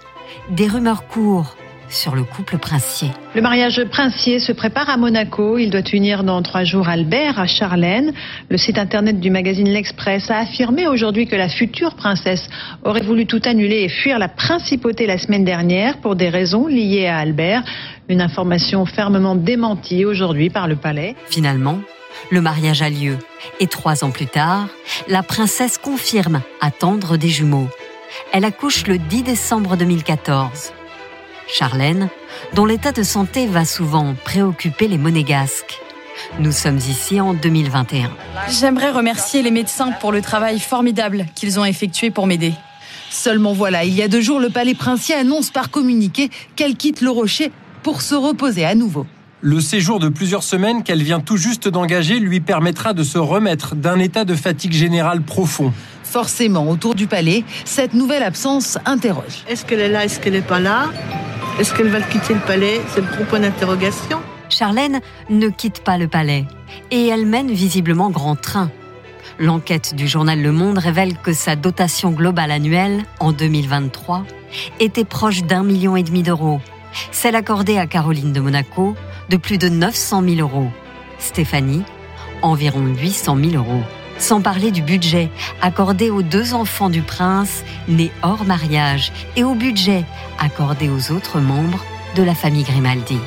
des rumeurs courent sur le couple princier. Le mariage princier se prépare à Monaco. Il doit unir dans trois jours Albert à Charlène. Le site internet du magazine L'Express a affirmé aujourd'hui que la future princesse aurait voulu tout annuler et fuir la principauté la semaine dernière pour des raisons liées à Albert. Une information fermement démentie aujourd'hui par le palais. Finalement, le mariage a lieu. Et trois ans plus tard, la princesse confirme attendre des jumeaux. Elle accouche le 10 décembre 2014. Charlène, dont l'état de santé va souvent préoccuper les monégasques. Nous sommes ici en 2021. J'aimerais remercier les médecins pour le travail formidable qu'ils ont effectué pour m'aider. Seulement voilà, il y a deux jours, le palais princier annonce par communiqué qu'elle quitte le rocher pour se reposer à nouveau. Le séjour de plusieurs semaines qu'elle vient tout juste d'engager lui permettra de se remettre d'un état de fatigue générale profond. Forcément, autour du palais, cette nouvelle absence interroge. Est-ce qu'elle est là Est-ce qu'elle n'est pas là? Est-ce qu'elle va quitter le palais? C'est le gros point d'interrogation. Charlène ne quitte pas le palais et elle mène visiblement grand train. L'enquête du journal Le Monde révèle que sa dotation globale annuelle, en 2023, était proche d'un million et demi d'euros. Celle accordée à Caroline de Monaco, de plus de 900 000 euros. Stéphanie, environ 800 000 euros. Sans parler du budget accordé aux deux enfants du prince nés hors mariage et au budget accordé aux autres membres de la famille Grimaldi.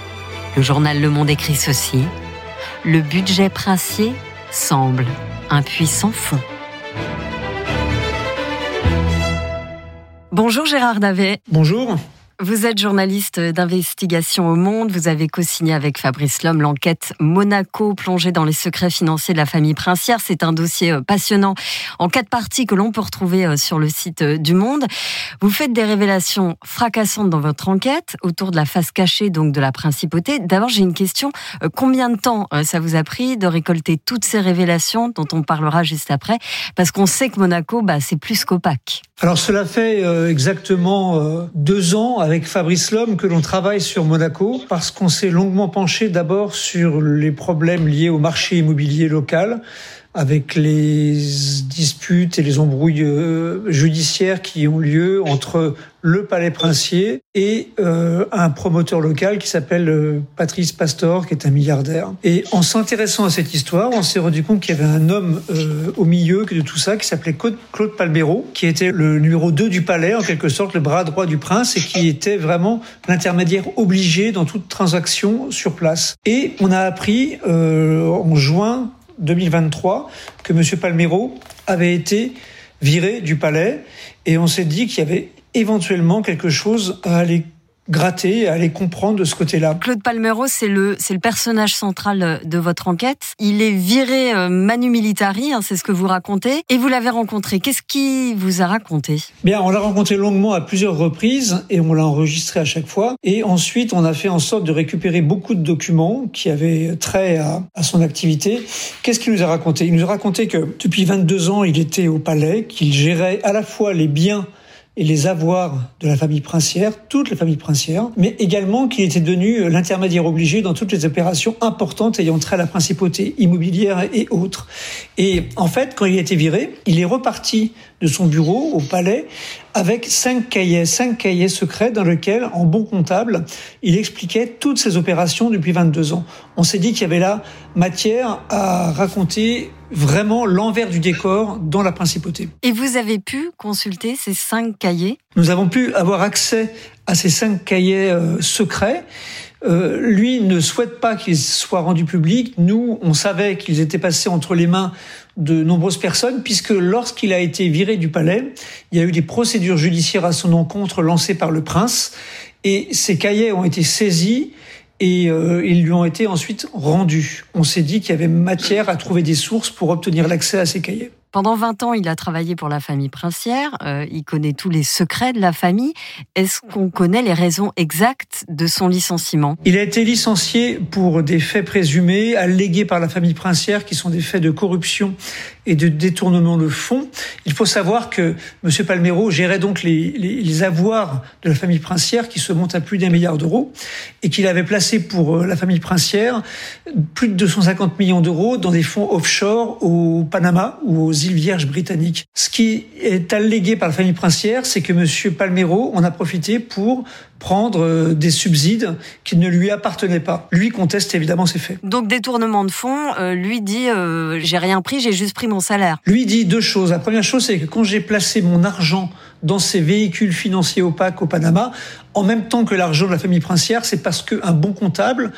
Le journal Le Monde écrit ceci. Le budget princier semble un puissant fond. Bonjour Gérard Davet. Bonjour. Vous êtes journaliste d'investigation au Monde. Vous avez co-signé avec Fabrice Lhomme l'enquête Monaco plongée dans les secrets financiers de la famille princière. C'est un dossier euh, passionnant en quatre parties que l'on peut retrouver euh, sur le site euh, du Monde. Vous faites des révélations fracassantes dans votre enquête autour de la face cachée donc de la principauté. D'abord, j'ai une question. Combien de temps ça vous a pris de récolter toutes ces révélations dont on parlera juste après? Parce qu'on sait que Monaco, bah, c'est plus qu'opaque. Alors cela fait exactement deux ans avec Fabrice Lhomme que l'on travaille sur Monaco parce qu'on s'est longuement penché d'abord sur les problèmes liés au marché immobilier local avec les disputes et les embrouilles euh, judiciaires qui ont lieu entre le Palais Princier et euh, un promoteur local qui s'appelle euh, Patrice Pastor, qui est un milliardaire. Et en s'intéressant à cette histoire, on s'est rendu compte qu'il y avait un homme au milieu de tout ça qui s'appelait Claude Palmero, qui était le numéro 2 du palais, en quelque sorte le bras droit du prince, et qui était vraiment l'intermédiaire obligé dans toute transaction sur place. Et on a appris en juin 2023 que M. Palmero avait été viré du palais et on s'est dit qu'il y avait éventuellement quelque chose à aller gratter, à aller comprendre de ce côté-là. Claude Palmero, c'est le, c'est le personnage central de votre enquête. Il est viré euh, manu militari, hein, c'est ce que vous racontez, et vous l'avez rencontré. Qu'est-ce qui vous a raconté? Bien, on l'a rencontré longuement à plusieurs reprises et on l'a enregistré à chaque fois. Et ensuite, on a fait en sorte de récupérer beaucoup de documents qui avaient trait à, à son activité. Qu'est-ce qu'il nous a raconté? Il nous a raconté que depuis 22 ans, il était au palais, qu'il gérait à la fois les biens et les avoirs de la famille princière, toute la famille princière, mais également qu'il était devenu l'intermédiaire obligé dans toutes les opérations importantes ayant trait à la principauté immobilière et autres. Et en fait, quand il a été viré, il est reparti de son bureau au palais avec cinq cahiers, cinq cahiers secrets dans lesquels, en bon comptable, il expliquait toutes ses opérations depuis 22 ans. On s'est dit qu'il y avait là matière à raconter vraiment l'envers du décor dans la principauté. Et vous avez pu consulter ces cinq cahiers? Nous avons pu avoir accès à ces cinq cahiers euh, secrets. Euh, lui ne souhaite pas qu'ils soient rendus publics. Nous, on savait qu'ils étaient passés entre les mains de nombreuses personnes, puisque lorsqu'il a été viré du palais, il y a eu des procédures judiciaires à son encontre lancées par le prince, et ces cahiers ont été saisis et euh, ils lui ont été ensuite rendus. On s'est dit qu'il y avait matière à trouver des sources pour obtenir l'accès à ces cahiers. Pendant 20 ans, il a travaillé pour la famille princière. Euh, il connaît tous les secrets de la famille. Est-ce qu'on connaît les raisons exactes de son licenciement? Il a été licencié pour des faits présumés allégués par la famille princière, qui sont des faits de corruption et de détournement de fonds. Il faut savoir que M. Palmero gérait donc les, les, avoirs de la famille princière, qui se montent à plus d'un milliard d'euros, et qu'il avait placé pour euh, la famille princière plus de 250 millions d'euros dans des fonds offshore au Panama ou aux îles Vierges britanniques. Ce qui est allégué par la famille princière, c'est que M. Palmero en a profité pour prendre euh, des subsides qui ne lui appartenaient pas. Lui conteste évidemment ces faits. Donc détournement de fonds, euh, lui dit euh, j'ai rien pris, j'ai juste pris mon salaire. Lui dit deux choses. La première chose, c'est que quand j'ai placé mon argent dans ces véhicules financiers opaques au Panama, en même temps que l'argent de la famille princière, c'est parce qu'un bon comptable,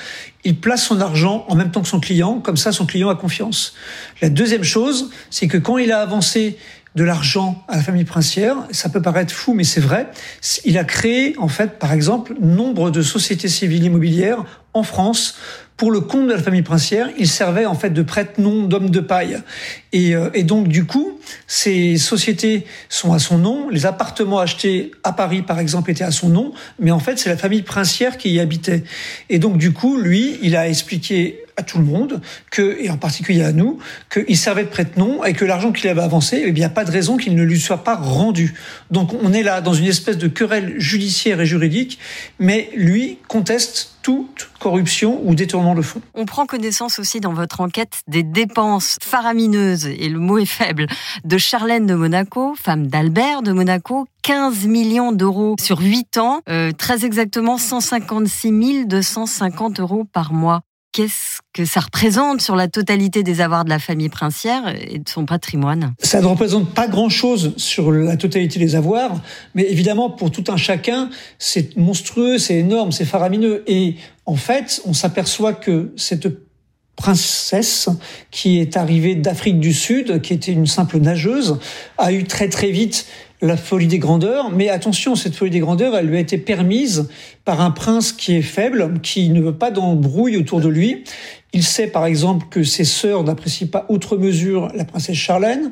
il place son argent en même temps que son client, comme ça son client a confiance. La deuxième chose, c'est que quand il a avancé de l'argent à la famille princière. Ça peut paraître fou, mais c'est vrai. Il a créé, en fait, par exemple, nombre de sociétés civiles immobilières en France pour le compte de la famille princière, il servait en fait de prête-nom d'homme de paille. Et, euh, et, donc du coup, ces sociétés sont à son nom. Les appartements achetés à Paris, par exemple, étaient à son nom, mais en fait, c'est la famille princière qui y habitait. Et donc du coup, lui, il a expliqué à tout le monde que, et en particulier à nous, qu'il servait de prête-nom et que l'argent qu'il avait avancé, eh bien, pas de raison qu'il ne lui soit pas rendu. Donc, on est là dans une espèce de querelle judiciaire et juridique, mais lui conteste toute corruption ou détournement de fonds. On prend connaissance aussi dans votre enquête des dépenses faramineuses, et le mot est faible, de Charlène de Monaco, femme d'Albert de Monaco, 15 millions d'euros sur 8 ans, euh, très exactement 156 250 euros par mois qu'est-ce que ça représente sur la totalité des avoirs de la famille princière et de son patrimoine? Ça ne représente pas grand-chose sur la totalité des avoirs, mais évidemment, pour tout un chacun, c'est monstrueux, c'est énorme, c'est faramineux. Et en fait, on s'aperçoit que cette princesse qui est arrivée d'Afrique du Sud, qui était une simple nageuse, a eu très très vite la folie des grandeurs, mais attention, cette folie des grandeurs, elle lui a été permise par un prince qui est faible, qui ne veut pas d'embrouille autour de lui. Il sait par exemple que ses sœurs n'apprécient pas outre mesure la princesse Charlène,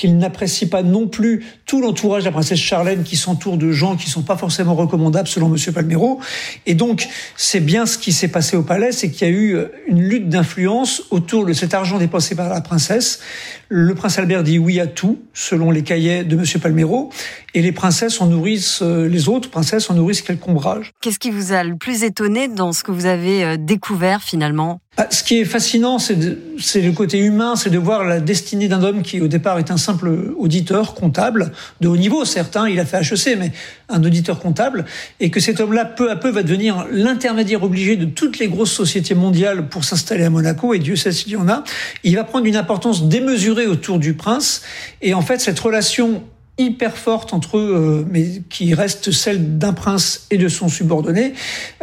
qu'il n'apprécie pas non plus tout l'entourage de la princesse Charlène qui s'entoure de gens qui sont pas forcément recommandables selon Monsieur Palmero. Et donc, c'est bien ce qui s'est passé au palais, c'est qu'il y a eu une lutte d'influence autour de cet argent dépensé par la princesse. Le prince Albert dit oui à tout, selon les cahiers de Monsieur Palmero, et les princesses en nourrissent, les autres princesses en nourrissent quelques ombrages. Qu'est-ce qui vous a le plus étonné dans ce que vous avez découvert finalement? Ce qui est fascinant, c'est le côté humain, c'est de voir la destinée d'un homme qui, au départ, est un simple auditeur comptable, de haut niveau, certes, hein, il a fait HEC, mais un auditeur comptable, et que cet homme-là, peu à peu, va devenir l'intermédiaire obligé de toutes les grosses sociétés mondiales pour s'installer à Monaco, et Dieu sait s'il y en a. Il va prendre une importance démesurée autour du prince, et en fait, cette relation hyper forte entre eux, euh, mais qui reste celle d'un prince et de son subordonné,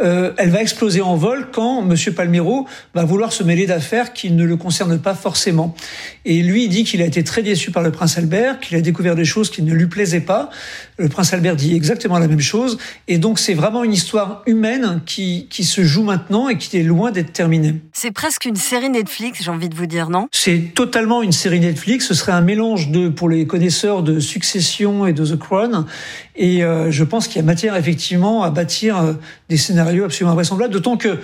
euh, elle va exploser en vol quand M. Palmero va vouloir se mêler d'affaires qui ne le concernent pas forcément. Et lui dit qu'il a été très déçu par le prince Albert, qu'il a découvert des choses qui ne lui plaisaient pas. Le prince Albert dit exactement la même chose. Et donc c'est vraiment une histoire humaine qui, qui se joue maintenant et qui est loin d'être terminée. C'est presque une série Netflix, j'ai envie de vous dire, non? C'est totalement une série Netflix. Ce serait un mélange de, pour les connaisseurs de et de The Crown. Et euh, je pense qu'il y a matière effectivement à bâtir euh, des scénarios absolument invraisemblables. D'autant que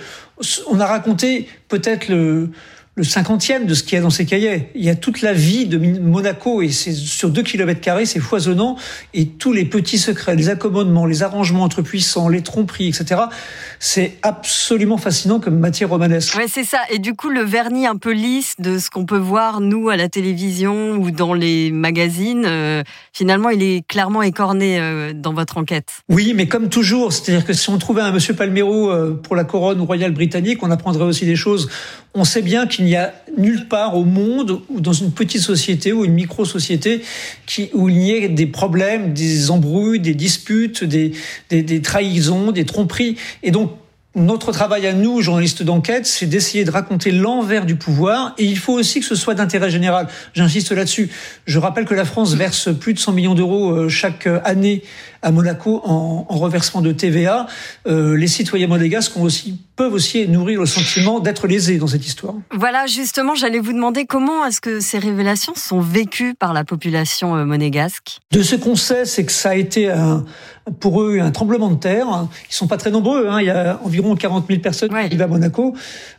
on a raconté peut-être le le cinquantième de ce qu'il y a dans ces cahiers. Il y a toute la vie de Monaco et c'est sur deux kilomètres carrés, c'est foisonnant et tous les petits secrets, les accommodements, les arrangements entre puissants, les tromperies, etc. C'est absolument fascinant comme matière romanesque. Ouais, c'est ça. Et du coup, le vernis un peu lisse de ce qu'on peut voir nous à la télévision ou dans les magazines, euh, finalement, il est clairement écorné euh, dans votre enquête. Oui, mais comme toujours, c'est-à-dire que si on trouvait un monsieur Palmero euh, pour la couronne royale britannique, on apprendrait aussi des choses. On sait bien qu'il n'y a nulle part au monde ou dans une petite société ou une micro-société où il y ait des problèmes, des embrouilles, des disputes, des, des, des trahisons, des tromperies. Et donc, notre travail à nous, journalistes d'enquête, c'est d'essayer de raconter l'envers du pouvoir et il faut aussi que ce soit d'intérêt général. J'insiste là-dessus. Je rappelle que la France verse plus de 100 millions d'euros euh, chaque année à Monaco en, en reversement de TVA. Euh, les citoyens monégasques ont aussi, peuvent aussi nourrir le sentiment d'être lésés dans cette histoire. Voilà, justement, j'allais vous demander comment est-ce que ces révélations sont vécues par la population euh, monégasque? De ce qu'on sait, c'est que ça a été un, pour eux un tremblement de terre. Ils sont pas très nombreux. Hein. Il y a environ 40 000 personnes qui vivent à Monaco,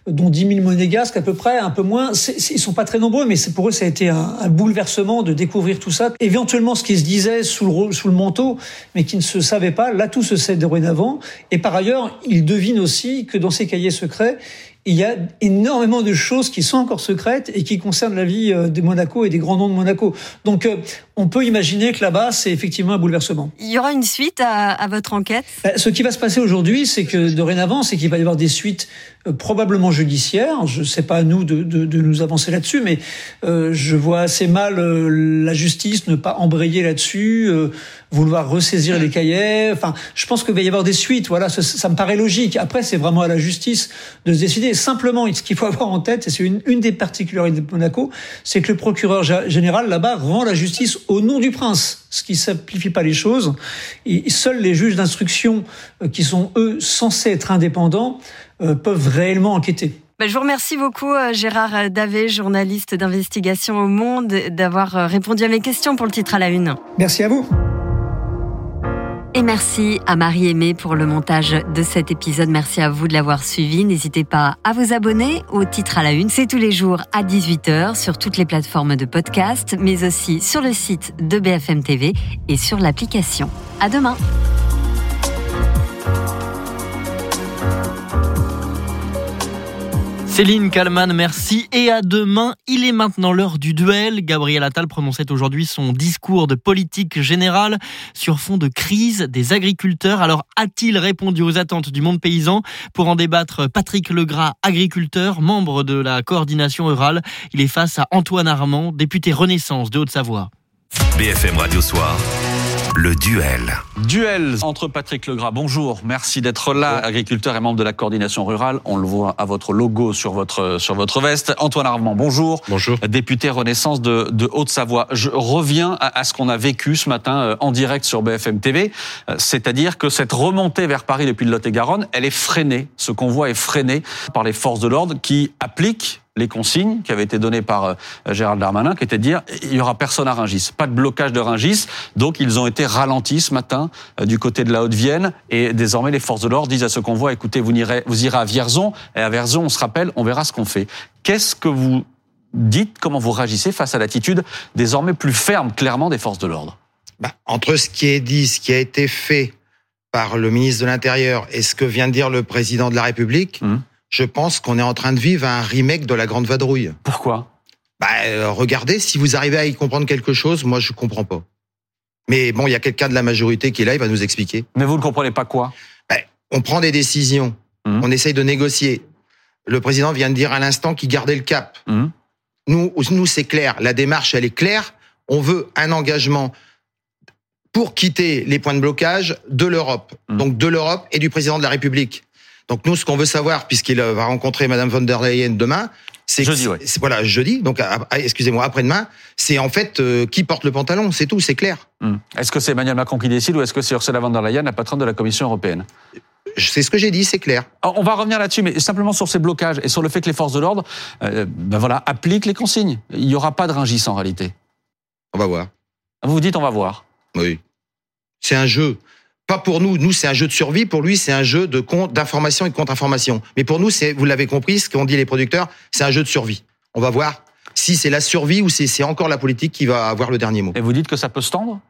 dont 10 000 monégasques à peu près, un peu moins. C ils sont pas très nombreux, mais pour eux, ça a été un, un, bouleversement de découvrir tout ça. Éventuellement, ce qui se disait sous le, sous le manteau, mais qui ne se savait pas, là, tout se sait dorénavant. Et par ailleurs, ils devinent aussi que dans ces cahiers secrets, il y a énormément de choses qui sont encore secrètes et qui concernent la vie de Monaco et des grands noms de Monaco. Donc, on peut imaginer que là-bas, c'est effectivement un bouleversement. Il y aura une suite à, à votre enquête? Ce qui va se passer aujourd'hui, c'est que dorénavant, c'est qu'il va y avoir des suites euh, probablement judiciaires. Je ne sais pas à nous de, de, de nous avancer là-dessus, mais euh, je vois assez mal euh, la justice ne pas embrayer là-dessus, euh, vouloir ressaisir les cahiers. Enfin, je pense qu'il va y avoir des suites. Voilà, ça, ça me paraît logique. Après, c'est vraiment à la justice de se décider. Simplement, ce qu'il faut avoir en tête, et c'est une, une des particularités de Monaco, c'est que le procureur général là-bas rend la justice au nom du prince, ce qui simplifie pas les choses. Et seuls les juges d'instruction, qui sont eux censés être indépendants, euh, peuvent réellement enquêter. je vous remercie beaucoup, Gérard Davé, journaliste d'investigation au Monde, d'avoir répondu à mes questions pour le titre à la une. Merci à vous. Et merci à Marie-Aimée pour le montage de cet épisode. Merci à vous de l'avoir suivi. N'hésitez pas à vous abonner au titre à la une. C'est tous les jours à 18h sur toutes les plateformes de podcast, mais aussi sur le site de BFM TV et sur l'application. À demain. Céline Kalman, merci et à demain. Il est maintenant l'heure du duel. Gabriel Attal prononçait aujourd'hui son discours de politique générale sur fond de crise des agriculteurs. Alors a-t-il répondu aux attentes du monde paysan Pour en débattre, Patrick Legras, agriculteur, membre de la coordination rurale? Il est face à Antoine Armand, député Renaissance de Haute-Savoie. BFM Radio Soir. Le duel. Duel entre Patrick Legras. Bonjour, merci d'être là, agriculteur et membre de la coordination rurale. On le voit à votre logo sur votre sur votre veste. Antoine Armand, bonjour. Bonjour. Député Renaissance de, de Haute-Savoie. Je reviens à, à ce qu'on a vécu ce matin euh, en direct sur BFM TV, euh, c'est-à-dire que cette remontée vers Paris depuis le Lot-et-Garonne, elle est freinée. Ce convoi est freiné par les forces de l'ordre qui appliquent les consignes qui avaient été données par euh, Gérald Darmanin, qui était de dire il y aura personne à Ringis, pas de blocage de Ringis. Donc ils ont été ralentis ce matin euh, du côté de la Haute-Vienne et désormais les forces de l'ordre disent à ce convoi écoutez vous irez vous irez à Vierzon et à Vierzon on se rappelle on verra ce qu'on fait. Qu'est-ce que vous dites? Comment vous réagissez face à l'attitude désormais plus ferme clairement des forces de l'ordre? Bah, entre ce qui est dit, ce qui a été fait par le ministre de l'Intérieur et ce que vient de dire le président de la République. Mmh je pense qu'on est en train de vivre un remake de la Grande Vadrouille. Pourquoi? Bah, euh, Regardez, si vous arrivez à y comprendre quelque chose, moi je comprends pas. Mais bon, il y a quelqu'un de la majorité qui est là, il va nous expliquer. Mais vous ne comprenez pas quoi? Bah, On prend des décisions, mmh. on essaye de négocier. Le président vient de dire à l'instant qu'il gardait le cap. Mmh. Nous, nous c'est clair, la démarche, elle est claire. On veut un engagement pour quitter les points de blocage de l'Europe. Mmh. Donc de l'Europe et du président de la République. Donc nous, ce qu'on veut savoir, puisqu'il va rencontrer Madame von der Leyen demain, c'est jeudi, ouais. voilà jeudi. Donc excusez-moi, après-demain, c'est en fait euh, qui porte le pantalon, c'est tout, c'est clair. Hum. Est-ce que c'est Emmanuel Macron qui décide ou est-ce que c'est Ursula von der Leyen, la patronne de la Commission européenne? C'est ce que j'ai dit, c'est clair. On va revenir là-dessus, mais simplement sur ces blocages et sur le fait que les forces de l'ordre, euh, ben voilà, appliquent les consignes. Il n'y aura pas de ringis en réalité. On va voir. Vous vous dites, on va voir. Oui. C'est un jeu. Pas pour nous. Nous, c'est un jeu de survie. Pour lui, c'est un jeu de d'information et de contre-information. Mais pour nous, c'est, vous l'avez compris, ce qu'ont dit les producteurs, c'est un jeu de survie. On va voir si c'est la survie ou si c'est encore la politique qui va avoir le dernier mot. Et vous dites que ça peut se tendre?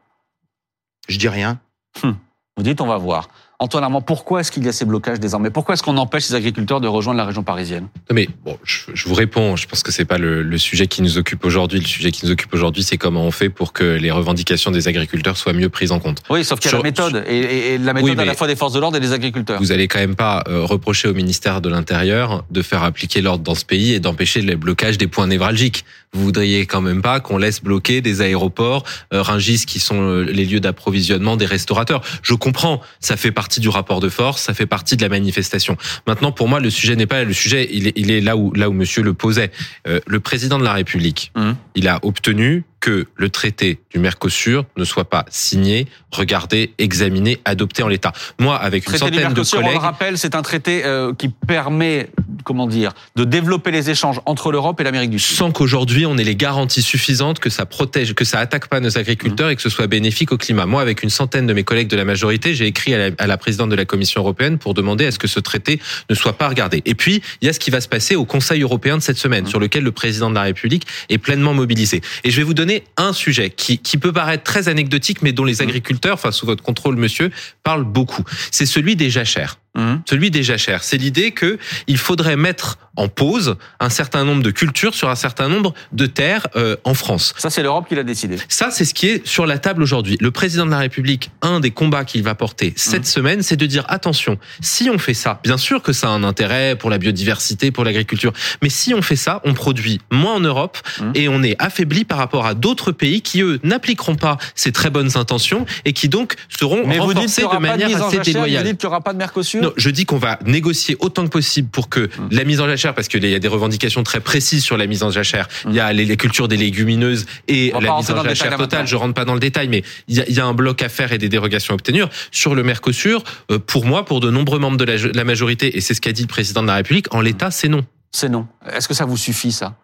Je dis rien. Hum. Vous dites on va voir. Antoine Armand, pourquoi est-ce qu'il y a ces blocages désormais? Pourquoi est-ce qu'on empêche ces agriculteurs de rejoindre la région parisienne? Mais bon, je, je, vous réponds. Je pense que c'est pas le, le, sujet qui nous occupe aujourd'hui. Le sujet qui nous occupe aujourd'hui, c'est comment on fait pour que les revendications des agriculteurs soient mieux prises en compte. Oui, sauf qu'il y a la méthode et, et, et, la méthode oui, à la fois des forces de l'ordre et des agriculteurs. Vous allez quand même pas euh, reprocher au ministère de l'Intérieur de faire appliquer l'ordre dans ce pays et d'empêcher le blocage des points névralgiques. Vous voudriez quand même pas qu'on laisse bloquer des aéroports, euh, Ringis qui sont euh, les lieux d'approvisionnement des restaurateurs. Je comprends, ça fait partie du rapport de force, ça fait partie de la manifestation. Maintenant, pour moi, le sujet n'est pas le sujet, il est, il est là où là où Monsieur le posait. Euh, le président de la République, mmh. il a obtenu que le traité du Mercosur ne soit pas signé, regardé, examiné, adopté en l'état. Moi, avec une traité centaine du Mercosur, de collègues, on le rappelle, c'est un traité euh, qui permet, comment dire, de développer les échanges entre l'Europe et l'Amérique du Sud. Sans qu'aujourd'hui on ait les garanties suffisantes que ça protège, que ça attaque pas nos agriculteurs mmh. et que ce soit bénéfique au climat. Moi, avec une centaine de mes collègues de la majorité, j'ai écrit à la, à la présidente de la Commission européenne pour demander à ce que ce traité ne soit pas regardé. Et puis, il y a ce qui va se passer au Conseil européen de cette semaine, mmh. sur lequel le président de la République est pleinement mobilisé. Et je vais vous donner un sujet qui, qui peut paraître très anecdotique, mais dont les agriculteurs, enfin sous votre contrôle, monsieur, parlent beaucoup. C'est celui des jachères. Mmh. Celui des jachères. C'est l'idée que il faudrait mettre en pause un certain nombre de cultures sur un certain nombre de terres euh, en France. Ça, c'est l'Europe qui l'a décidé. Ça, c'est ce qui est sur la table aujourd'hui. Le président de la République, un des combats qu'il va porter cette mmh. semaine, c'est de dire attention, si on fait ça, bien sûr que ça a un intérêt pour la biodiversité, pour l'agriculture, mais si on fait ça, on produit moins en Europe mmh. et on est affaibli par rapport à d'autres pays qui, eux, n'appliqueront pas ces très bonnes intentions et qui donc seront mais renforcés vous dites de manière assez déloyale. Vous dites qu'il n'y aura pas de Mercosur non, je dis qu'on va négocier autant que possible pour que mmh. la mise en jachère, parce qu'il y a des revendications très précises sur la mise en jachère. Mmh. Il y a les, les, cultures des légumineuses et la mise en jachère totale. Je rentre pas dans le détail, mais il y, a, il y, a, un bloc à faire et des dérogations à obtenir. Sur le Mercosur, euh, pour moi, pour de nombreux membres de la, la majorité, et c'est ce qu'a dit le président de la République, en l'état, c'est non. C'est non. Est-ce que ça vous suffit, ça?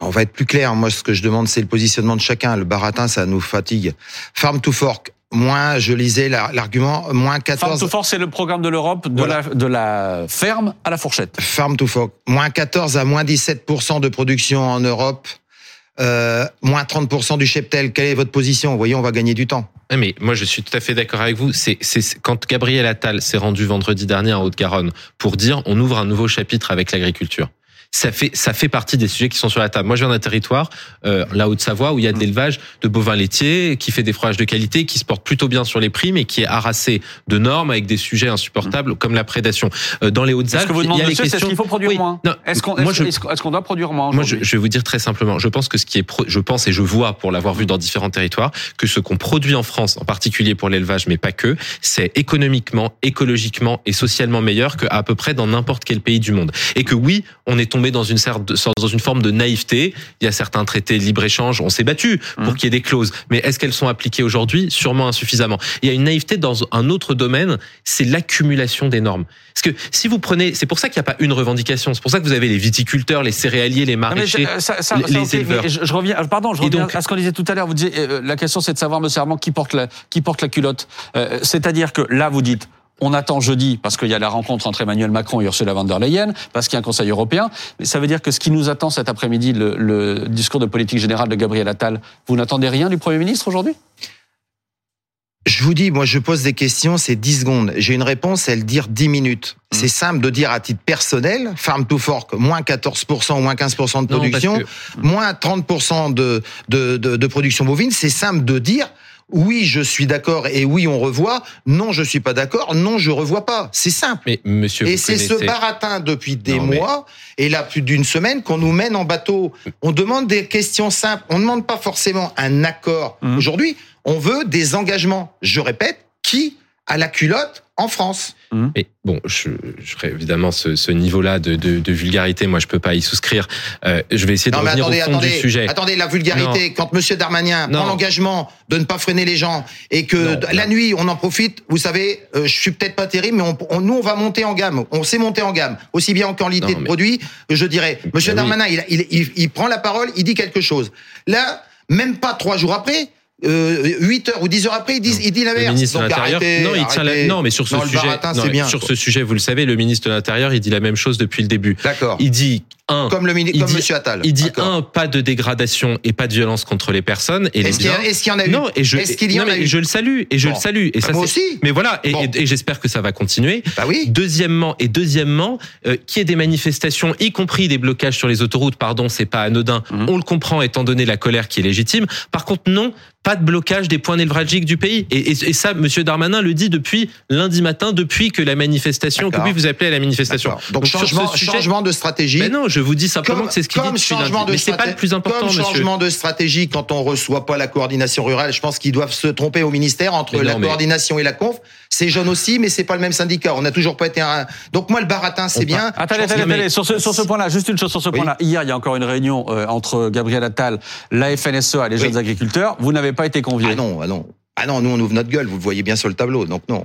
On va être plus clair. Moi, ce que je demande, c'est le positionnement de chacun. Le baratin, ça nous fatigue. Farm to fork, moins, je lisais l'argument, moins 14. Farm to Fork, c'est le programme de l'Europe de, voilà. la, de la ferme à la fourchette. Farm to Fork, moins 14 à moins 17% de production en Europe. Euh, moins 30% du cheptel. Quelle est votre position? Vous voyez, on va gagner du temps. Mais moi, je suis tout à fait d'accord avec vous. C'est quand Gabriel Attal s'est rendu vendredi dernier en Haute-Garonne pour dire on ouvre un nouveau chapitre avec l'agriculture ça fait ça fait partie des sujets qui sont sur la table. Moi, je viens d'un territoire, euh, la Haute-Savoie, où il y a de l'élevage de bovins laitiers, qui fait des fromages de qualité, qui se porte plutôt bien sur les prix, mais qui est harassé de normes avec des sujets insupportables comme la prédation. Euh, dans les Hautes-Alpes, il y a les questions. Est-ce qu'il faut produire oui. moins Est-ce qu'on est est qu doit produire moins Moi, je, je, vais vous dire très simplement. Je pense que ce qui est, pro... je pense et je vois pour l'avoir vu dans différents territoires, que ce qu'on produit en France, en particulier pour l'élevage, mais pas que, c'est économiquement, écologiquement et socialement meilleur qu'à à peu près dans n'importe quel pays du monde. Et que oui, on est tombé dans une dans une forme de naïveté. Il y a certains traités de libre-échange, on s'est battu pour mmh. qu'il y ait des clauses, mais est-ce qu'elles sont appliquées aujourd'hui? Sûrement insuffisamment. Il y a une naïveté dans un autre domaine, c'est l'accumulation des normes. Parce que si vous prenez, c'est pour ça qu'il n'y a pas une revendication. C'est pour ça que vous avez les viticulteurs, les céréaliers, les maraîchers, non, ça, ça, les, ça, okay, éleveurs. Je, je, reviens, pardon, je reviens donc, à ce qu'on disait tout à l'heure. Vous disiez, euh, la question c'est de savoir, Monsieur Armand, qui porte la, qui porte la culotte. Euh, C'est-à-dire que là, vous dites, on attend jeudi parce qu'il y a la rencontre entre Emmanuel Macron et Ursula von der Leyen, parce qu'il y a un Conseil européen. Mais ça veut dire que ce qui nous attend cet après-midi, le, le, discours de politique générale de Gabriel Attal, vous n'attendez rien du Premier ministre aujourd'hui? Je vous dis, moi, je pose des questions, c'est 10 secondes. J'ai une réponse, elle dire 10 minutes. Mmh. C'est simple de dire à titre personnel, Farm to Fork, moins 14%, moins 15% de production, non, que... moins 30% de, de, de, de production bovine. C'est simple de dire, oui, je suis d'accord et oui, on revoit. Non, je suis pas d'accord. Non, je revois pas. C'est simple. Mais monsieur, et c'est ce baratin depuis des non, mois mais... et là plus d'une semaine qu'on nous mène en bateau. On demande des questions simples. On ne demande pas forcément un accord. Mmh. Aujourd'hui, on veut des engagements. Je répète, qui a la culotte en France. Mmh. Et bon, je, je évidemment ce, ce niveau-là de, de, de, vulgarité. Moi, je peux pas y souscrire. Euh, je vais essayer de revenir attendez, au fond attendez, du sujet. Attendez, la vulgarité. Non. Quand Monsieur Darmanin non. prend l'engagement de ne pas freiner les gens et que la nuit on en profite, vous savez, euh, je suis peut-être pas terrible, mais on, on, nous on va monter en gamme. On sait monter en gamme, aussi bien en qualité de produit. Je dirais, Monsieur Darmanin, oui. il, il, il, il prend la parole, il dit quelque chose. Là, même pas trois jours après, euh, 8 heures ou 10 heures après, il dit, il dit l'inverse. Le ministre de l'Intérieur, non, il tient la- non, mais sur ce Non, sujet, baratin, non, c'est bien. sur ce sujet, vous le savez, le ministre de l'Intérieur, il dit la même chose depuis le début. D'accord. Il dit un, Comme le mini- il comme dit, Monsieur Attal. Il dit un, pas de dégradation et pas de violence contre les personnes et les Est-ce qu'il y a- biens. est-ce qu'il y en a eu Non, et je, Est-ce qu'il y en a eu je le salue et je Bon. le salue et Bah, ça moi aussi. Mais voilà, et, Bon. et- et j'espère que ça va continuer. Bah oui. Deuxièmement et deuxièmement, euh, qu'il y ait des manifestations, y compris des blocages sur les autoroutes, pardon, c'est pas anodin. Mmh. On le comprend étant donné la colère qui est légitime. Par contre, non, pas de blocage des points névralgiques du pays. Et, et- et ça, Monsieur Darmanin le dit depuis lundi matin, depuis que la manifestation, que oui, vous appelez à la manifestation. Donc, sur changement, ce sujet- changement de stratégie. Mais non, je vous dis simplement Comme- que c'est ce qu'il dit changement de Mais c'est pas le plus important, Comme monsieur. changement de stratégie quand on reçoit pas la coordination rurale, je pense qu'ils doivent se tromper au ministère entre la mais- coordination et la conf. C'est jeune aussi, mais c'est pas le même syndicat. On n'a toujours pas été un. Donc moi le baratin c'est bien. Attendez, attendez, attendez. Sur ce, sur ce point-là, juste une chose sur ce point-là. Hier, il y a encore une réunion euh, entre Gabriel Attal, la FNSEA et les jeunes agriculteurs. Vous n'avez pas été convié. Ah non, ah non. Ah non, nous on ouvre notre gueule, vous le voyez bien sur le tableau, donc non.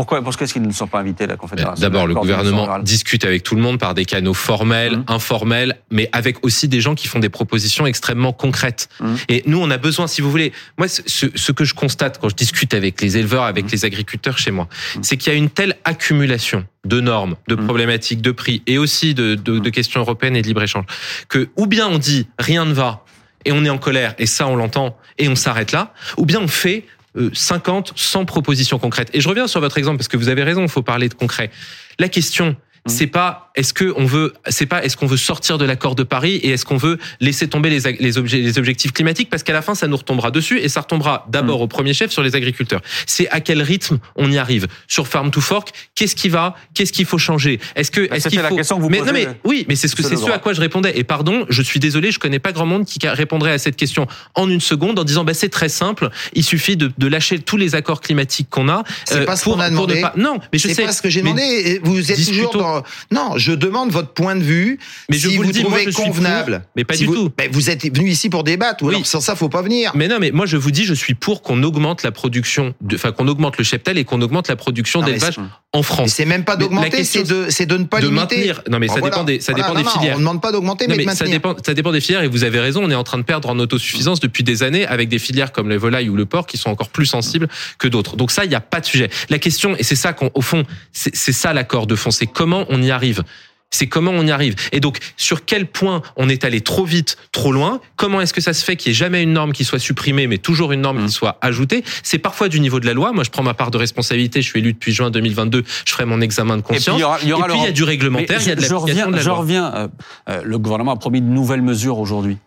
Pourquoi Parce qu'est-ce qu'ils ne sont pas invités, la Confédération D'abord, le gouvernement discute avec tout le monde par des canaux formels, Mmh. informels, mais avec aussi des gens qui font des propositions extrêmement concrètes. Mmh. Et nous, on a besoin, si vous voulez, moi, ce, ce que je constate quand je discute avec les éleveurs, avec Mmh. les agriculteurs chez moi, c'est qu'il y a une telle accumulation de normes, de problématiques, de prix, et aussi de, de, de questions européennes et de libre-échange, que ou bien on dit rien ne va, et on est en colère, et ça on l'entend, et on s'arrête là, ou bien on fait euh, 50, 100 propositions concrètes. Et je reviens sur votre exemple parce que vous avez raison, il faut parler de concret. La question, c'est pas est-ce que on veut, c'est pas est-ce qu'on veut sortir de l'accord de Paris et est-ce qu'on veut laisser tomber les, les, objets, les objectifs climatiques? Parce qu'à la fin ça nous retombera dessus et ça retombera d'abord au premier chef sur les agriculteurs. C'est à quel rythme on y arrive? Sur Farm to Fork. Qu'est-ce qui va, qu'est-ce qu'il faut changer? Est-ce que Bah, est-ce qu'il la faut question que vous mais, posez. non mais oui, mais c'est ce que C'est ce à quoi je répondais. Et pardon, je suis désolé, je connais pas grand monde qui répondrait à cette question en une seconde en disant bah c'est très simple, il suffit de, de lâcher tous les accords climatiques qu'on a. C'est euh, pas ce pour- qu'on a demandé. pas- Non, mais je sais. pas ce que j'ai demandé. Et Vous êtes toujours discutons. Dans. Non, je demande votre point de vue. Mais je si vous vous, le dis, moi, trouvez je convenable. pour, mais pas Si du vous- tout. Ben, vous êtes venu ici pour débattre. Ou Oui. alors sans ça, faut pas venir. Mais non, mais moi je vous dis, je suis pour qu'on augmente la production, enfin qu'on augmente le cheptel et qu'on augmente la production d'élevage en Mais France. C'est même pas d'augmenter, c'est de, c'est de ne pas de limiter. maintenir. Non, mais ça dépend des- ça dépend des non, filières. On ne demande pas d'augmenter, mais, mais de ça maintenir. dépend, ça dépend des filières et vous avez raison, on est en train de perdre en autosuffisance depuis des années avec des filières comme les volailles ou le porc qui sont encore plus sensibles que d'autres. Donc ça, il n'y a pas de sujet. La question, et c'est ça qu'au fond, c'est c'est ça l'accord de fond, c'est comment on y arrive. C'est comment on y arrive. Et donc, sur quel point on est allé trop vite, trop loin Comment est-ce que ça se fait qu'il n'y ait jamais une norme qui soit supprimée, mais toujours une norme Mmh. qui soit ajoutée C'est parfois du niveau de la loi. Moi, je prends ma part de responsabilité. Je suis élu depuis juin 2022. Je ferai mon examen de Et puis, conscience. il y aura, il y, aura Et puis, il y a du réglementaire, Mais il y a de je- l'application reviens, de la Je loi. reviens. euh, euh, le gouvernement a promis de nouvelles mesures aujourd'hui.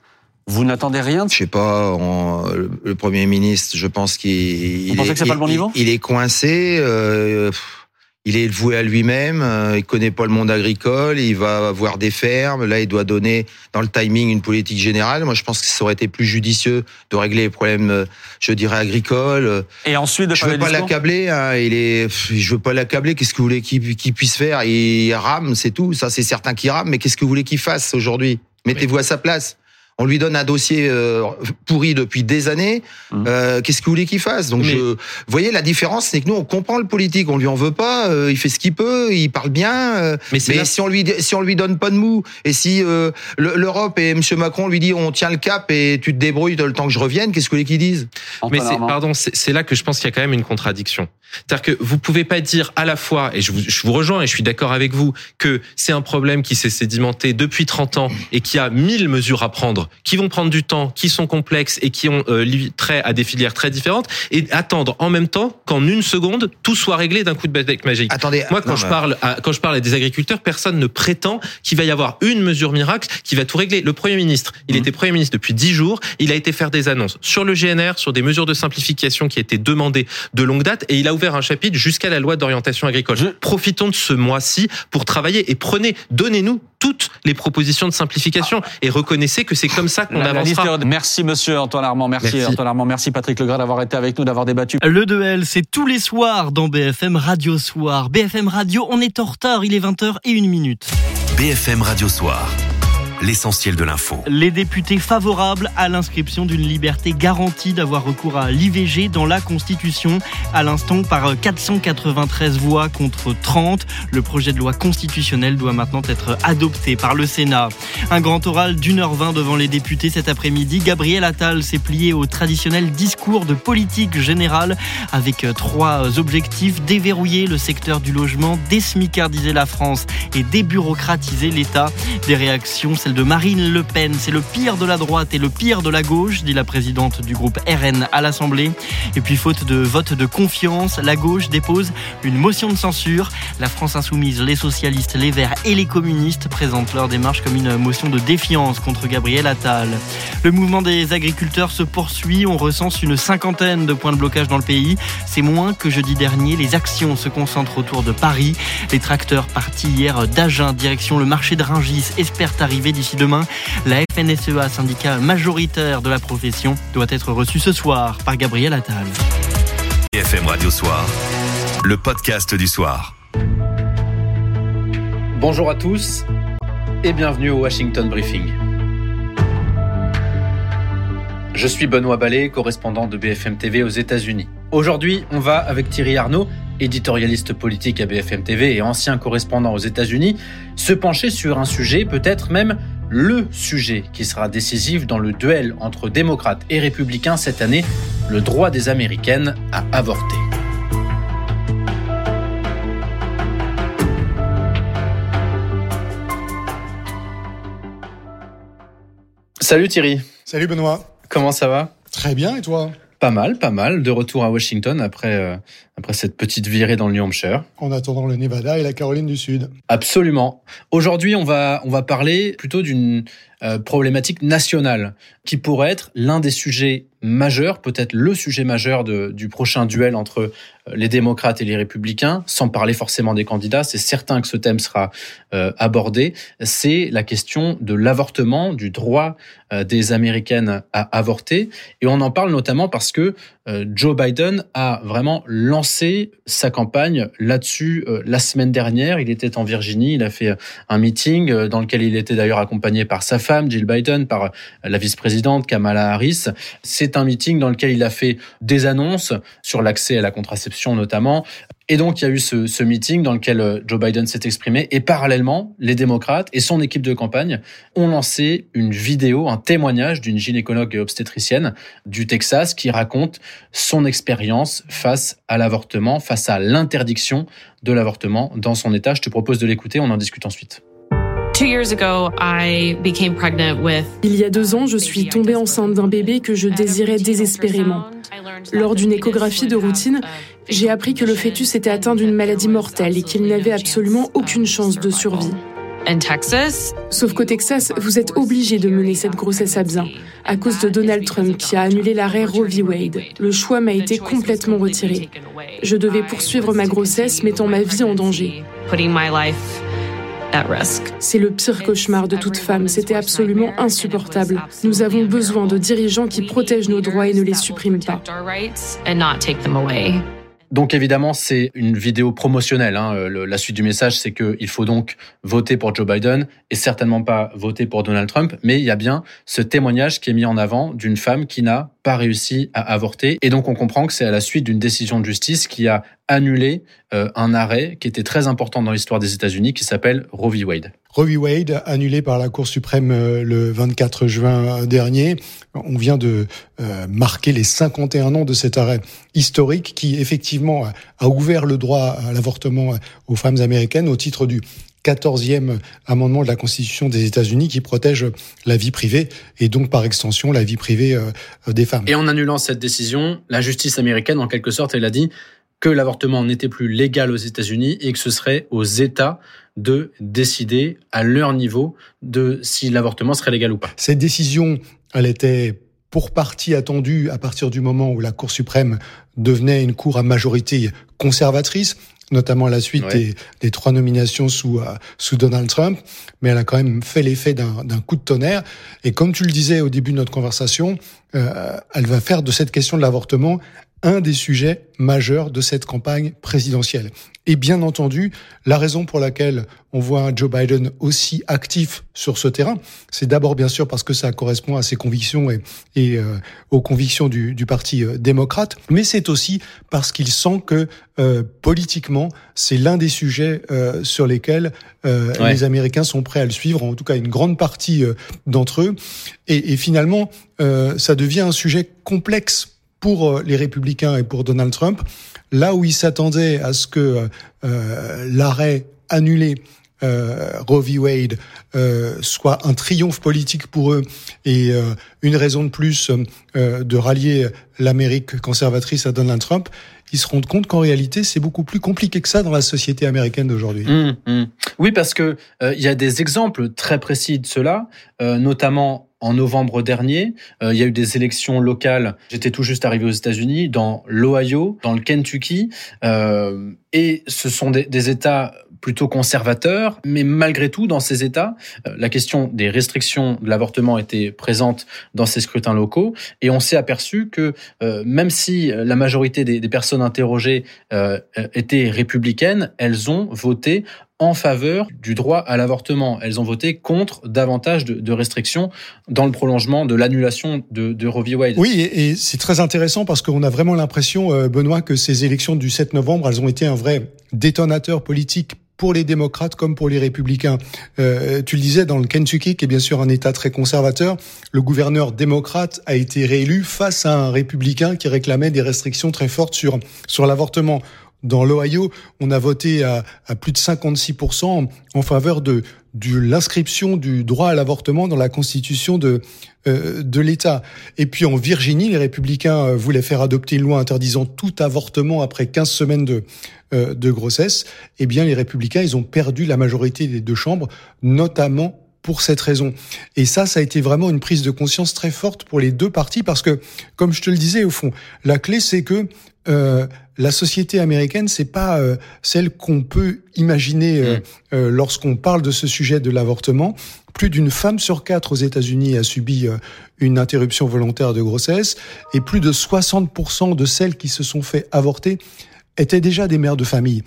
Vous n'attendez rien Je sais pas, on- le- le Premier ministre, je pense qu'il. Vous pensez il que c'est est- pas le bon il- niveau? Il est coincé. euh, pff, il est voué à lui-même. euh, il connaît pas le monde agricole. Il va avoir des fermes. Là, il doit donner dans le timing une politique générale. Moi, je pense que ça aurait été plus judicieux de régler les problèmes, euh, je dirais agricoles. Et ensuite, de je veux pas l'accabler. Hein, il est, je veux pas l'accabler. Qu'est-ce que vous voulez qu'il qu'il puisse faire? Il rame, c'est tout. Ça, c'est certain qu'il rame. Mais qu'est-ce que vous voulez qu'il fasse aujourd'hui? Mettez-vous à sa place. On lui donne un dossier euh, pourri depuis des années. Euh, Qu'est-ce que vous voulez qu'il fasse? Donc, Mais- je, vous voyez, la différence, c'est que nous, on comprend le politique. On lui en veut pas. euh, il fait ce qu'il peut. Il parle bien. euh, Mais là- si on lui si on lui donne pas de mou et si euh, le- l'Europe et M. Macron lui dit on tient le cap et tu te débrouilles le temps que je revienne, qu'est-ce que vous voulez qu'ils disent? Mais c'est, pardon, c'est c'est là que je pense qu'il y a quand même une contradiction. C'est-à-dire que vous pouvez pas dire à la fois, et je vous, je vous rejoins et je suis d'accord avec vous, que c'est un problème qui s'est sédimenté depuis 30 ans et qui a mille mesures à prendre, qui vont prendre du temps, qui sont complexes et qui ont euh, trait à des filières très différentes, et attendre en même temps qu'en une seconde tout soit réglé d'un coup de baguette magique. Attendez, Moi, quand non, je parle à, quand je parle à des agriculteurs, personne ne prétend qu'il va y avoir une mesure miracle qui va tout régler. Le Premier ministre, Mmh. il était Premier ministre depuis dix jours, il a été faire des annonces sur le GNR, sur des mesures de simplification qui étaient demandées de longue date, et il a ouvert un chapitre jusqu'à la loi d'orientation agricole. Profitons de ce mois-ci pour travailler et prenez, donnez-nous toutes les propositions de simplification et reconnaissez que c'est comme ça qu'on avancera. est- Merci, monsieur Antoine Armand. Merci, Merci. Antoine Armand. Merci, Patrick Legras, d'avoir été avec nous, d'avoir débattu. Le 2L, c'est tous les soirs dans BFM Radio Soir. BFM Radio, on est en retard, il est 20h et une minute. BFM Radio Soir. L'essentiel de l'info. Les députés favorables à l'inscription d'une liberté garantie d'avoir recours à l'IVG dans la Constitution, à l'instant par 493 voix contre 30. Le projet de loi constitutionnelle doit maintenant être adopté par le Sénat. Un grand oral d'une heure vingt devant les députés cet après-midi. Gabriel Attal s'est plié au traditionnel discours de politique générale avec trois objectifs déverrouiller le secteur du logement, désmicardiser la France et débureaucratiser l'État. Des réactions, de Marine Le Pen. C'est le pire de la droite et le pire de la gauche, dit la présidente du groupe RN à l'Assemblée. Et puis, faute de vote de confiance, la gauche dépose une motion de censure. La France insoumise, les socialistes, les verts et les communistes présentent leur démarche comme une motion de défiance contre Gabriel Attal. Le mouvement des agriculteurs se poursuit. On recense une cinquantaine de points de blocage dans le pays. C'est moins que jeudi dernier. Les actions se concentrent autour de Paris. Les tracteurs partis hier d'Agen, direction le marché de Ringis, espèrent arriver demain. La FNSEA, syndicat majoritaire de la profession, doit être reçue ce soir par Gabriel Attal. BFM Radio Soir, le podcast du soir. Bonjour à tous et bienvenue au Washington Briefing. Je suis Benoît Ballet, correspondant de BFM TV aux États-Unis. Aujourd'hui, on va avec Thierry Arnaud, éditorialiste politique à BFM TV et ancien correspondant aux États-Unis, se pencher sur un sujet, peut-être même le sujet qui sera décisif dans le duel entre démocrates et républicains cette année, le droit des Américaines à avorter. Salut Thierry. Salut Benoît. Comment ça va? Très bien et toi? Pas mal, pas mal. De retour à Washington après, euh, après cette petite virée dans le New Hampshire. En attendant le Nevada et la Caroline du Sud. Absolument. Aujourd'hui, on va, on va parler plutôt d'une euh, problématique nationale qui pourrait être l'un des sujets majeurs, peut-être le sujet majeur de, du prochain duel entre euh, les démocrates et les républicains, sans parler forcément des candidats. C'est certain que ce thème sera euh, abordé. C'est la question de l'avortement, du droit euh, des Américaines à avorter. Et on en parle notamment parce que Joe Biden a vraiment lancé sa campagne là-dessus euh, la semaine dernière. Il était en Virginie, il a fait un meeting euh, dans lequel il était d'ailleurs accompagné par sa femme, Jill Biden, par la vice-présidente Kamala Harris. C'est un meeting dans lequel il a fait des annonces sur l'accès à la contraception notamment, et donc, il y a eu ce, ce meeting dans lequel euh, Joe Biden s'est exprimé. Et parallèlement, les démocrates et son équipe de campagne ont lancé une vidéo, un témoignage d'une gynécologue et obstétricienne du Texas qui raconte son expérience face à l'avortement, face à l'interdiction de l'avortement dans son État. Je te propose de l'écouter, on en discute ensuite. Il y a deux ans, je suis tombée enceinte d'un bébé que je désirais désespérément. Lors d'une échographie de routine, j'ai appris que le fœtus était atteint d'une maladie mortelle et qu'il n'avait absolument aucune chance de survie. Sauf qu'au Texas, vous êtes obligé de mener cette grossesse à bien, à cause de Donald Trump qui a annulé l'arrêt Roe v. Wade. Le choix m'a été complètement retiré. Je devais poursuivre ma grossesse, mettant ma vie en danger. C'est le pire cauchemar de toute femme. C'était absolument insupportable. Nous avons besoin de dirigeants qui protègent nos droits et ne les suppriment pas. Donc évidemment, c'est une vidéo promotionnelle. Hein. la suite du message, c'est qu'il faut donc voter pour Joe Biden et certainement pas voter pour Donald Trump. Mais il y a bien ce témoignage qui est mis en avant d'une femme qui n'a pas réussi à avorter. Et donc on comprend que c'est à la suite d'une décision de justice qui a annulé euh, un arrêt qui était très important dans l'histoire des États-Unis qui s'appelle Roe v. Wade. Roe v. Wade, annulé par la Cour suprême euh, le 24 juin dernier. On vient de euh, marquer les 51 ans de cet arrêt historique qui, effectivement, a ouvert le droit à l'avortement aux femmes américaines au titre du 14e amendement de la Constitution des États-Unis qui protège la vie privée et donc par extension la vie privée des femmes. Et en annulant cette décision, la justice américaine, en quelque sorte, elle a dit que l'avortement n'était plus légal aux États-Unis et que ce serait aux États de décider à leur niveau de si l'avortement serait légal ou pas. Cette décision, elle était pour partie attendue à partir du moment où la Cour suprême devenait une cour à majorité conservatrice, notamment à la suite des, trois nominations sous, euh, sous Donald Trump, mais elle a quand même fait l'effet d'un coup de tonnerre. Et comme tu le disais au début de notre conversation, euh, elle va faire de cette question de l'avortement un des sujets majeurs de cette campagne présidentielle. Et bien entendu, la raison pour laquelle on voit un Joe Biden aussi actif sur ce terrain, c'est d'abord bien sûr parce que ça correspond à ses convictions et, et euh, aux convictions du, du Parti euh, démocrate, mais c'est aussi parce qu'il sent que euh, politiquement, c'est l'un des sujets euh, sur lesquels euh, ouais. les Américains sont prêts à le suivre, en tout cas une grande partie d'entre eux. Et, et finalement, ça devient un sujet complexe pour les républicains et pour Donald Trump, là où ils s'attendaient à ce que euh, l'arrêt annulé euh, Roe v. Wade euh, soit un triomphe politique pour eux et euh, une raison de plus euh, de rallier l'Amérique conservatrice à Donald Trump, ils se rendent compte qu'en réalité, c'est beaucoup plus compliqué que ça dans la société américaine d'aujourd'hui. Mmh, mmh. Oui, parce que il y a des exemples très précis de cela, notamment en novembre dernier, euh, il y a eu des élections locales. J'étais tout juste arrivé aux États-Unis, dans l'Ohio, dans le Kentucky, euh, et ce sont des, États plutôt conservateurs, mais malgré tout, dans ces États, euh, la question des restrictions de l'avortement était présente dans ces scrutins locaux, et on s'est aperçu que même si la majorité des, des personnes interrogées étaient républicaines, elles ont voté en faveur du droit à l'avortement. Elles ont voté contre davantage de, restrictions dans le prolongement de l'annulation de, de Roe v. Wade. Oui, et, et c'est très intéressant parce qu'on a vraiment l'impression, euh, Benoît, que ces élections du 7 novembre, elles ont été un vrai détonateur politique pour les démocrates comme pour les républicains. Euh, tu le disais, dans le Kentucky, qui est bien sûr un État très conservateur, le gouverneur démocrate a été réélu face à un républicain qui réclamait des restrictions très fortes sur, sur l'avortement. Dans l'Ohio, on a voté à, à, plus de 56% en faveur de, l'inscription du droit à l'avortement dans la constitution de, euh, de l'État. Et puis en Virginie, les républicains euh, voulaient faire adopter une loi interdisant tout avortement après 15 semaines de, euh, de grossesse. Eh bien, les républicains, ils ont perdu la majorité des deux chambres, notamment pour cette raison. Et ça, ça a été vraiment une prise de conscience très forte pour les deux partis parce que, comme je te le disais, au fond, la clé, c'est que euh, la société américaine, c'est pas euh, celle qu'on peut imaginer euh, mmh. lorsqu'on parle de ce sujet de l'avortement. Plus d'une femme sur quatre aux États-Unis a subi une interruption volontaire de grossesse et plus de 60% de celles qui se sont fait avorter étaient déjà des mères de famille.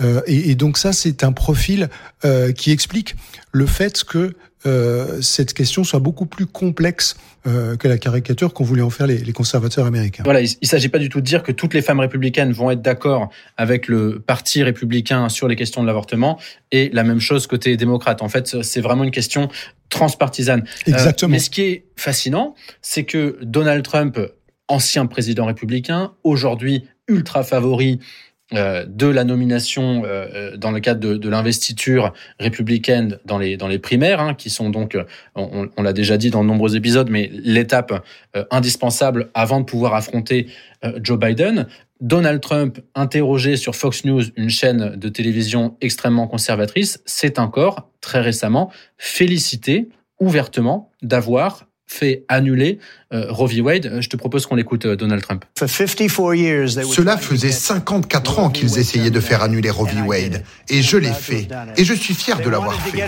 Euh, et, et, donc ça, c'est un profil euh, qui explique le fait que euh, cette question soit beaucoup plus complexe euh, que la caricature qu'ont voulu en faire les, les, conservateurs américains. Voilà, il ne s'agit pas du tout de dire que toutes les femmes républicaines vont être d'accord avec le parti républicain sur les questions de l'avortement et la même chose côté démocrate. En fait, c'est vraiment une question transpartisane. Exactement. mais ce qui est fascinant, c'est que Donald Trump, ancien président républicain, aujourd'hui ultra favori euh, de la nomination euh, dans le cadre de, l'investiture républicaine dans les dans les primaires, hein, qui sont donc, on, on l'a déjà dit dans de nombreux épisodes, mais l'étape euh, indispensable avant de pouvoir affronter euh, Joe Biden. Donald Trump, interrogé sur Fox News, une chaîne de télévision extrêmement conservatrice, s'est encore très récemment félicité ouvertement d'avoir fait annuler euh, Roe v. Wade. Je te propose qu'on écoute euh, Donald Trump. Cela faisait 54 ans qu'ils essayaient de faire annuler Roe v. Wade. Et je l'ai fait. Et je suis fier de l'avoir fait.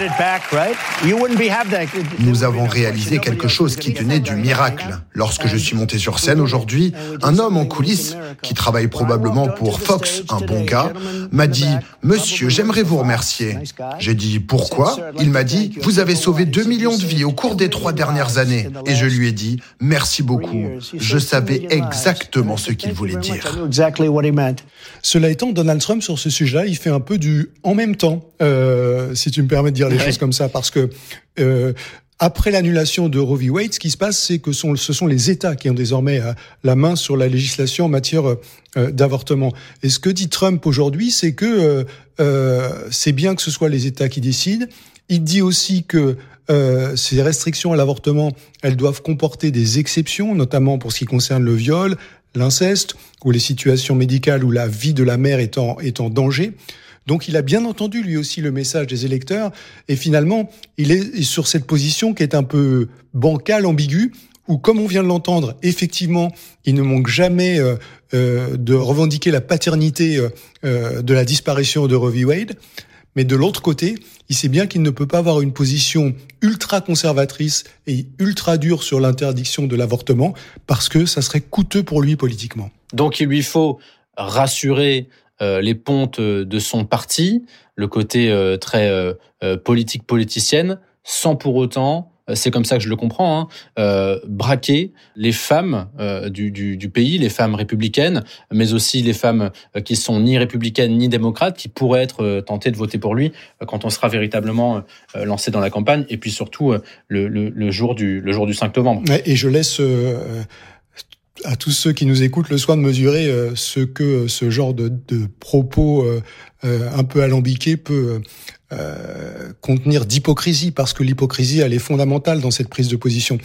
Nous avons réalisé quelque chose qui tenait du miracle. Lorsque je suis monté sur scène aujourd'hui, un homme en coulisses, qui travaille probablement pour Fox, un bon gars, m'a dit « Monsieur, j'aimerais vous remercier. » J'ai dit « Pourquoi ?» Il m'a dit « Vous avez sauvé 2 millions de vies au cours des trois dernières années. » Et je lui ai dit « Merci beaucoup. Je savais exactement ce qu'il voulait dire. » Cela étant, Donald Trump, sur ce sujet-là, il fait un peu du « en même temps euh, », si tu me permets de dire les ouais. choses comme ça, parce que... Euh, après l'annulation de Roe v. Wade, ce qui se passe, c'est que sont, ce sont les États qui ont désormais euh, la main sur la législation en matière euh, d'avortement. Et ce que dit Trump aujourd'hui, c'est que euh, c'est bien que ce soit les États qui décident. Il dit aussi que euh, ces restrictions à l'avortement, elles doivent comporter des exceptions, notamment pour ce qui concerne le viol, l'inceste ou les situations médicales où la vie de la mère est en, est en danger. Donc il a bien entendu lui aussi le message des électeurs et finalement il est sur cette position qui est un peu bancale, ambiguë, où comme on vient de l'entendre, effectivement il ne manque jamais euh, euh, de revendiquer la paternité euh, de la disparition de Roe v. Wade. Mais de l'autre côté, il sait bien qu'il ne peut pas avoir une position ultra conservatrice et ultra dure sur l'interdiction de l'avortement parce que ça serait coûteux pour lui politiquement. Donc il lui faut rassurer euh, les pontes de son parti, le côté euh, très euh, politique politicienne, sans pour autant c'est comme ça que je le comprends, hein, braquer les femmes du, du, pays, les femmes républicaines, mais aussi les femmes qui sont ni républicaines ni démocrates, qui pourraient être tentées de voter pour lui quand on sera véritablement lancé dans la campagne, et puis surtout le, le, le, jour du le jour du 5 novembre. Et je laisse à tous ceux qui nous écoutent le soin de mesurer euh, ce que ce genre de, de propos euh, euh, un peu alambiqués peut contenir d'hypocrisie, parce que l'hypocrisie, elle est fondamentale dans cette prise de position.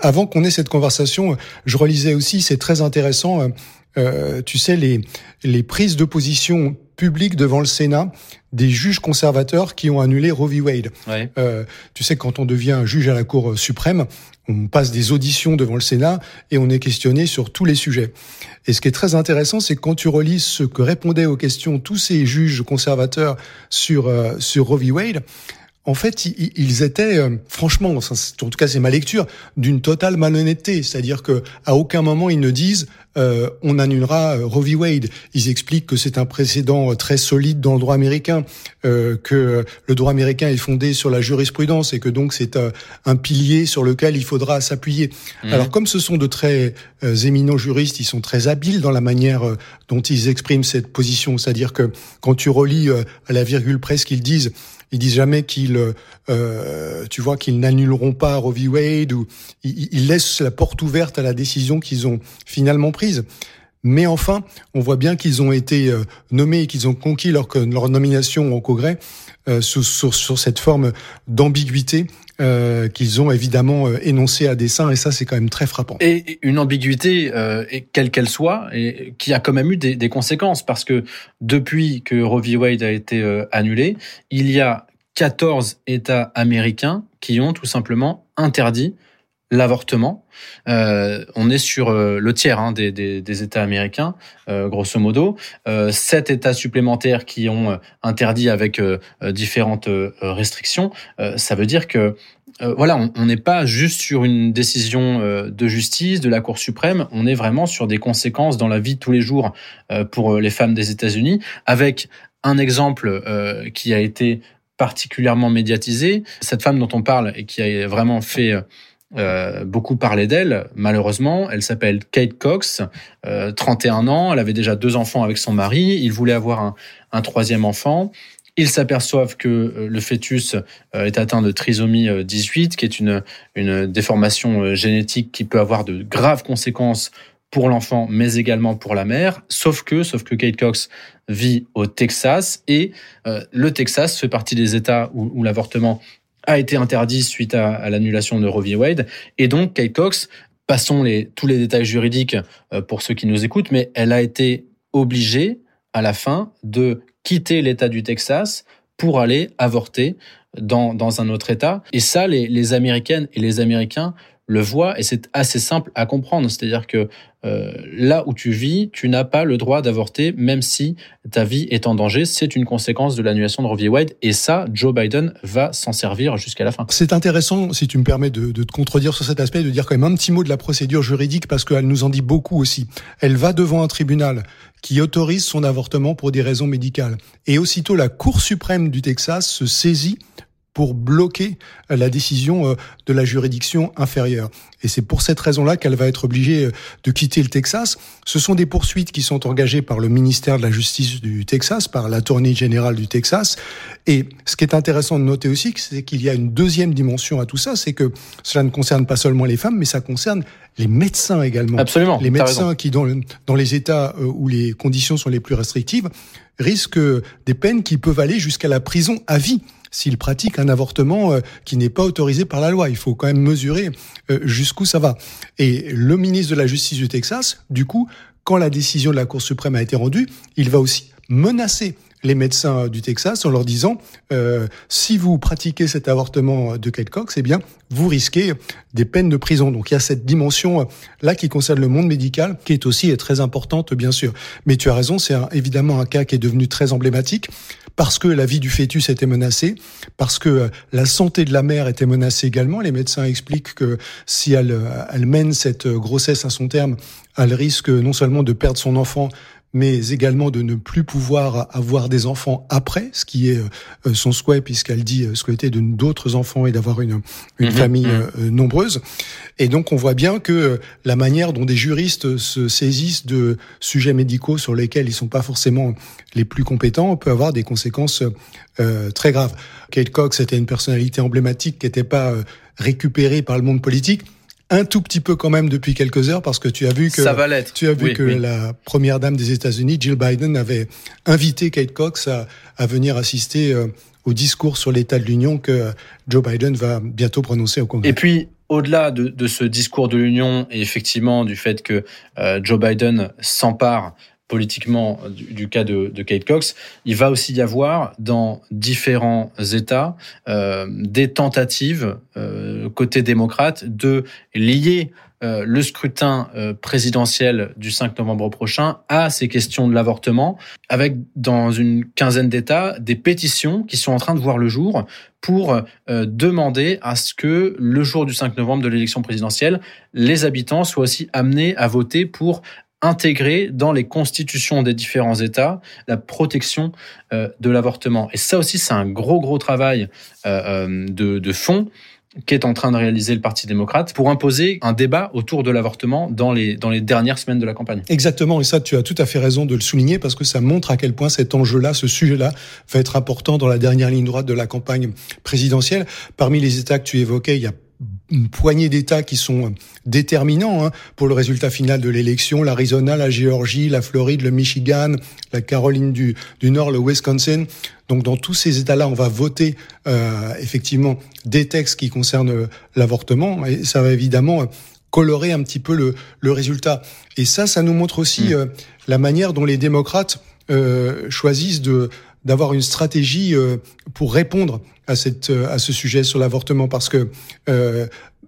Avant qu'on ait cette conversation, je relisais aussi, c'est très intéressant, tu sais, les, les prises de position publiques devant le Sénat des juges conservateurs qui ont annulé Roe v. Wade. Euh, tu sais, quand on devient juge à la Cour suprême, on passe des auditions devant le Sénat et on est questionné sur tous les sujets. Et ce qui est très intéressant, c'est que quand tu relis ce que répondaient aux questions tous ces juges conservateurs sur euh, sur Roe v. Wade, en fait, ils étaient, euh, franchement, en tout cas c'est ma lecture, d'une totale malhonnêteté. C'est-à-dire que à aucun moment ils ne disent euh, on annulera euh, Roe v. Wade. Ils expliquent que c'est un précédent très solide dans le droit américain, que le droit américain est fondé sur la jurisprudence et que donc c'est un pilier sur lequel il faudra s'appuyer. Mmh. Alors comme ce sont de très éminents juristes, ils sont très habiles dans la manière dont ils expriment cette position. C'est-à-dire que quand tu relis à la virgule près ce qu'ils disent, ils disent jamais qu'ils, euh, tu vois, qu'ils n'annuleront pas Roe v. Wade ou ils, laissent la porte ouverte à la décision qu'ils ont finalement prise. Mais enfin, on voit bien qu'ils ont été euh, nommés et qu'ils ont conquis leur, leur nomination au Congrès euh, sur, sur, cette forme d'ambiguïté euh, qu'ils ont évidemment euh, énoncée à dessein, et ça c'est quand même très frappant. Et une ambiguïté, euh, quelle qu'elle soit, et qui a quand même eu des, conséquences, parce que depuis que Roe v. Wade a été annulé, il y a 14 États américains qui ont tout simplement interdit l'avortement. Euh, on est sur euh, le tiers hein, des, des, des, États américains, euh, grosso modo. Euh, sept États supplémentaires qui ont interdit avec différentes restrictions. ça veut dire que voilà, on n'est pas juste sur une décision de justice de la Cour suprême, on est vraiment sur des conséquences dans la vie de tous les jours pour les femmes des États-Unis, avec un exemple qui a été particulièrement médiatisé. Cette femme dont on parle et qui a vraiment fait euh, beaucoup parlé d'elle, malheureusement. Elle s'appelle Kate Cox, euh, 31 ans. Elle avait déjà deux enfants avec son mari. Il voulait avoir un, troisième enfant. Ils s'aperçoivent que euh, le fœtus euh, est atteint de trisomie 18, qui est une, une déformation génétique qui peut avoir de graves conséquences pour l'enfant, mais également pour la mère. Sauf que, sauf que Kate Cox vit au Texas et le Texas fait partie des États où, où l'avortement a été interdit suite à, l'annulation de Roe v. Wade. Et donc, Kate Cox, passons les, tous les détails juridiques euh, pour ceux qui nous écoutent, mais elle a été obligée, à la fin, de quitter l'État du Texas pour aller avorter dans, dans un autre État. Et ça, les, les Américaines et les Américains le voient et c'est assez simple à comprendre. C'est-à-dire que euh, là où tu vis, tu n'as pas le droit d'avorter, même si ta vie est en danger. C'est une conséquence de l'annulation de Roe v. Wade. Et ça, Joe Biden va s'en servir jusqu'à la fin. C'est intéressant, si tu me permets de, de, te contredire sur cet aspect, de dire quand même un petit mot de la procédure juridique, parce qu'elle nous en dit beaucoup aussi. Elle va devant un tribunal qui autorise son avortement pour des raisons médicales. Et aussitôt, la Cour suprême du Texas se saisit pour bloquer euh, la décision euh, de la juridiction inférieure. Et c'est pour cette raison-là qu'elle va être obligée euh, de quitter le Texas. Ce sont des poursuites qui sont engagées par le ministère de la Justice du Texas, par l'attorney général du Texas. Et ce qui est intéressant de noter aussi, c'est qu'il y a une deuxième dimension à tout ça, c'est que cela ne concerne pas seulement les femmes, mais ça concerne les médecins également. Absolument. Les médecins qui, dans, dans les États où les conditions sont les plus restrictives, risquent des peines qui peuvent aller jusqu'à la prison à vie s'il pratique un avortement euh, qui n'est pas autorisé par la loi. Il faut quand même mesurer euh, jusqu'où ça va. Et le ministre de la Justice du Texas, du coup, quand la décision de la Cour suprême a été rendue, il va aussi menacer les médecins du Texas en leur disant euh, si vous pratiquez cet avortement de Kate Cox, eh bien vous risquez des peines de prison. Donc il y a cette dimension là qui concerne le monde médical qui est aussi très importante bien sûr. Mais tu as raison, c'est évidemment un cas qui est devenu très emblématique parce que la vie du fœtus était menacée, parce que la santé de la mère était menacée également. Les médecins expliquent que si elle, elle mène cette grossesse à son terme, elle risque non seulement de perdre son enfant, mais également de ne plus pouvoir avoir des enfants après, ce qui est euh, son souhait puisqu'elle dit euh, souhaiter d'autres enfants et d'avoir une, une mhm. famille mhm. Euh, nombreuse. Et donc on voit bien que la manière dont des juristes se saisissent de sujets médicaux sur lesquels ils sont pas forcément les plus compétents peut avoir des conséquences euh, très graves. Kate Cox était une personnalité emblématique qui n'était pas récupérée par le monde politique un tout petit peu quand même depuis quelques heures parce que tu as vu que ça va l'être. Tu as vu que la première dame des États-Unis, Jill Biden, avait invité Kate Cox à, à venir assister euh, au discours sur l'état de l'Union que Joe Biden va bientôt prononcer au Congrès. Et puis au-delà de, de, ce discours de l'Union et effectivement du fait que euh, Joe Biden s'empare politiquement du, cas de, Kate Cox, il va aussi y avoir dans différents États euh, des tentatives euh, côté démocrate de lier euh, le scrutin euh, présidentiel du 5 novembre prochain à ces questions de l'avortement, avec dans une quinzaine d'États des pétitions qui sont en train de voir le jour pour euh, demander à ce que le jour du 5 novembre de l'élection présidentielle, les habitants soient aussi amenés à voter pour intégrer dans les constitutions des différents États la protection euh, de l'avortement. Et ça aussi, c'est un gros, gros travail euh, euh, de, de fond qu'est en train de réaliser le Parti démocrate pour imposer un débat autour de l'avortement dans les, dans les dernières semaines de la campagne. Exactement, et ça tu as tout à fait raison de le souligner parce que ça montre à quel point cet enjeu-là, ce sujet-là, va être important dans la dernière ligne droite de la campagne présidentielle. Parmi les États que tu évoquais, il y a une poignée d'États qui sont déterminants hein, pour le résultat final de l'élection. L'Arizona, la Géorgie, la Floride, le Michigan, la Caroline du, du Nord, le Wisconsin. Donc dans tous ces États-là, on va voter euh, effectivement des textes qui concernent l'avortement. Et ça va évidemment colorer un petit peu le, le résultat. Et ça, ça nous montre aussi mmh. euh, la manière dont les démocrates euh, choisissent de d'avoir une stratégie euh, pour répondre à cette euh, à ce sujet sur l'avortement parce que euh,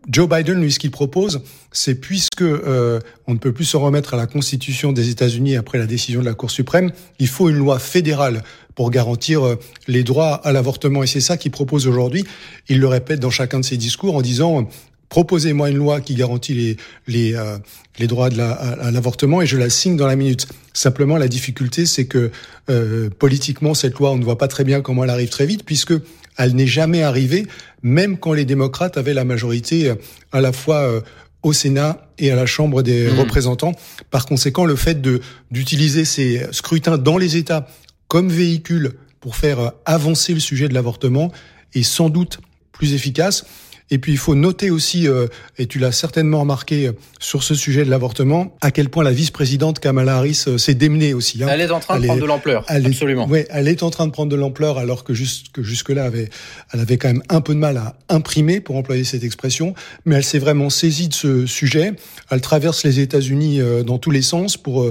Joe Biden, lui, ce qu'il propose, c'est puisque euh, on ne peut plus se remettre à la Constitution des États-Unis après la décision de la Cour suprême, il faut une loi fédérale pour garantir les droits à l'avortement. Et c'est ça qu'il propose aujourd'hui. Il le répète dans chacun de ses discours en disant proposez-moi une loi qui garantit les, les, euh, les droits de la, à, l'avortement et je la signe dans la minute. Simplement, la difficulté, c'est que euh, politiquement, cette loi, on ne voit pas très bien comment elle arrive très vite, puisque elle n'est jamais arrivée, même quand les démocrates avaient la majorité euh, à la fois euh, au Sénat et à la Chambre des mmh. représentants. Par conséquent, le fait de d'utiliser ces scrutins dans les États comme véhicule pour faire avancer le sujet de l'avortement est sans doute plus efficace. Et puis il faut noter aussi, euh, et tu l'as certainement remarqué euh, sur ce sujet de l'avortement, à quel point la vice-présidente Kamala Harris euh, s'est démenée aussi. Hein. Elle est en train de prendre de l'ampleur, absolument. Oui, elle est en train de prendre de l'ampleur alors que, juste, que jusque-là, avait, elle avait quand même un peu de mal à imprimer, pour employer cette expression, mais elle s'est vraiment saisie de ce sujet. Elle traverse les États-Unis dans tous les sens pour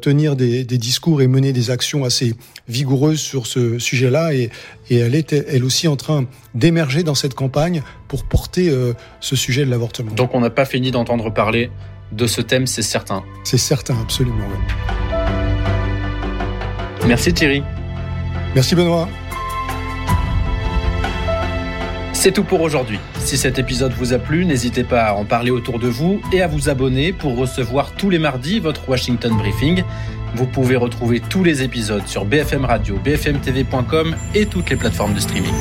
tenir des, des discours et mener des actions assez vigoureuses sur ce sujet-là. Et, et elle est elle aussi en train d'émerger dans cette campagne pour porter euh, ce sujet de l'avortement. Donc on n'a pas fini d'entendre parler de ce thème, c'est certain. C'est certain, absolument. Merci Thierry. Merci Benoît. C'est tout pour aujourd'hui. Si cet épisode vous a plu, n'hésitez pas à en parler autour de vous et à vous abonner pour recevoir tous les mardis votre Washington Briefing. Vous pouvez retrouver tous les épisodes sur BFM Radio, bfmtv.com et toutes les plateformes de streaming.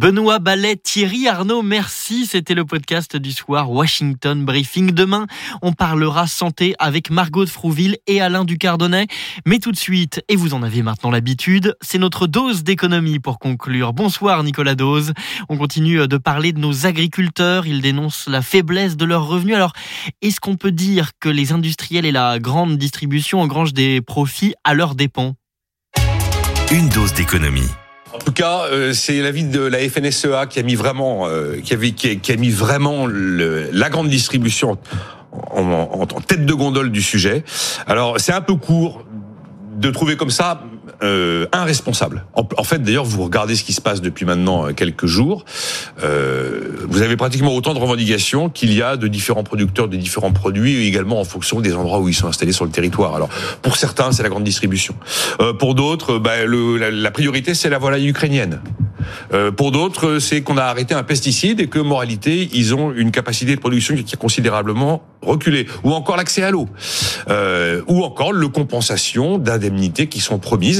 Benoît Ballet, Thierry Arnaud, merci. C'était le podcast du soir Washington Briefing. Demain, on parlera santé avec Margot de Frouville et Alain Ducardonnet. Mais tout de suite, et vous en avez maintenant l'habitude, c'est notre dose d'économie pour conclure. Bonsoir Nicolas Dose. On continue de parler de nos agriculteurs. Ils dénoncent la faiblesse de leurs revenus. Alors, est-ce qu'on peut dire que les industriels et la grande distribution engrangent des profits à leurs dépens? Une dose d'économie. En tout cas, euh, c'est l'avis de la FNSEA qui a mis vraiment, euh, qui, a, mis vraiment la grande distribution en tête de gondole du sujet. Alors c'est un peu court de trouver comme ça euh, un responsable. En, en fait, d'ailleurs, vous regardez ce qui se passe depuis maintenant euh, quelques jours. Euh, vous avez pratiquement autant de revendications qu'il y a de différents producteurs de différents produits, également en fonction des endroits où ils sont installés sur le territoire. Alors, pour certains, c'est la grande distribution. Euh, pour d'autres, bah, la, la, priorité, c'est la volaille ukrainienne. Euh, pour d'autres, c'est qu'on a arrêté un pesticide et que, moralité, ils ont une capacité de production qui a considérablement reculé. Ou encore l'accès à l'eau. Euh, ou encore le compensation d'indemnités qui sont promises.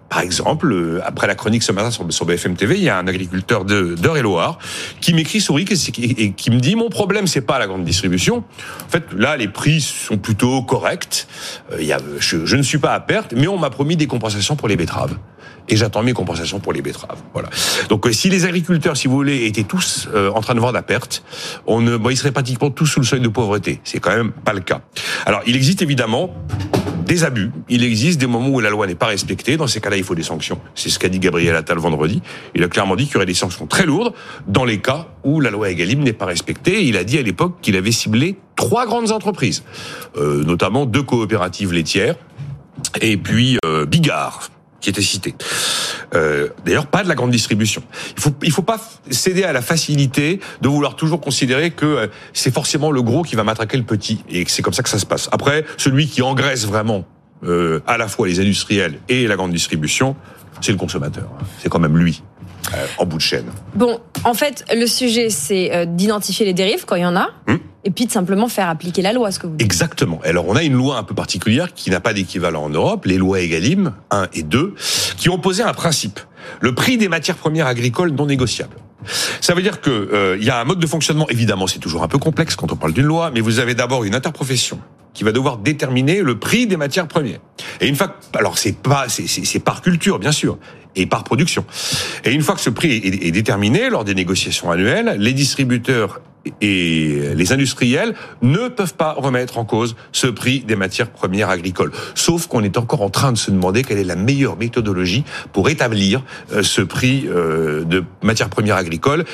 Par exemple, euh, après la chronique ce matin sur, BFM TV, il y a un agriculteur de d'Eure-et-Loire qui m'écrit Rick et qui me dit mon problème c'est pas la grande distribution. En fait, là les prix sont plutôt corrects. Euh, il y a, je, je ne suis pas à perte, mais on m'a promis des compensations pour les betteraves et j'attends mes compensations pour les betteraves. Voilà. Donc si les agriculteurs, si vous voulez, étaient tous euh, en train de vendre à perte, on ne, bon, ils seraient pratiquement tous sous le seuil de pauvreté. C'est quand même pas le cas. Alors il existe évidemment des abus. Il existe des moments où la loi n'est pas respectée. Dans ces cas-là, il faut des sanctions. C'est ce qu'a dit Gabriel Attal vendredi. Il a clairement dit qu'il y aurait des sanctions très lourdes dans les cas où la loi Egalim n'est pas respectée. Il a dit à l'époque qu'il avait ciblé trois grandes entreprises, euh, notamment deux coopératives laitières et puis euh, Bigard qui était cité. Euh, D'ailleurs, pas de la grande distribution. Il faut, il faut pas céder à la facilité de vouloir toujours considérer que euh, c'est forcément le gros qui va matraquer le petit, et que c'est comme ça que ça se passe. Après, celui qui engraisse vraiment euh, à la fois les industriels et la grande distribution, c'est le consommateur. C'est quand même lui. Euh, en bout de chaîne. Bon, en fait, le sujet, c'est euh, d'identifier les dérives quand il y en a. Hum et puis de simplement faire appliquer la loi, ce que vous dites. Exactement. Alors on a une loi un peu particulière qui n'a pas d'équivalent en Europe, les lois Egalim 1 et 2, qui ont posé un principe, le prix des matières premières agricoles non négociables. Ça veut dire que euh, il y a un mode de fonctionnement. Évidemment, c'est toujours un peu complexe quand on parle d'une loi, mais vous avez d'abord une interprofession qui va devoir déterminer le prix des matières premières. Et une fois, alors c'est pas, c'est par culture bien sûr, et par production. Et une fois que ce prix est, est déterminé lors des négociations annuelles, les distributeurs et les industriels ne peuvent pas remettre en cause ce prix des matières premières agricoles. Sauf qu'on est encore en train de se demander quelle est la meilleure méthodologie pour établir euh, ce prix euh, de matières premières agricoles.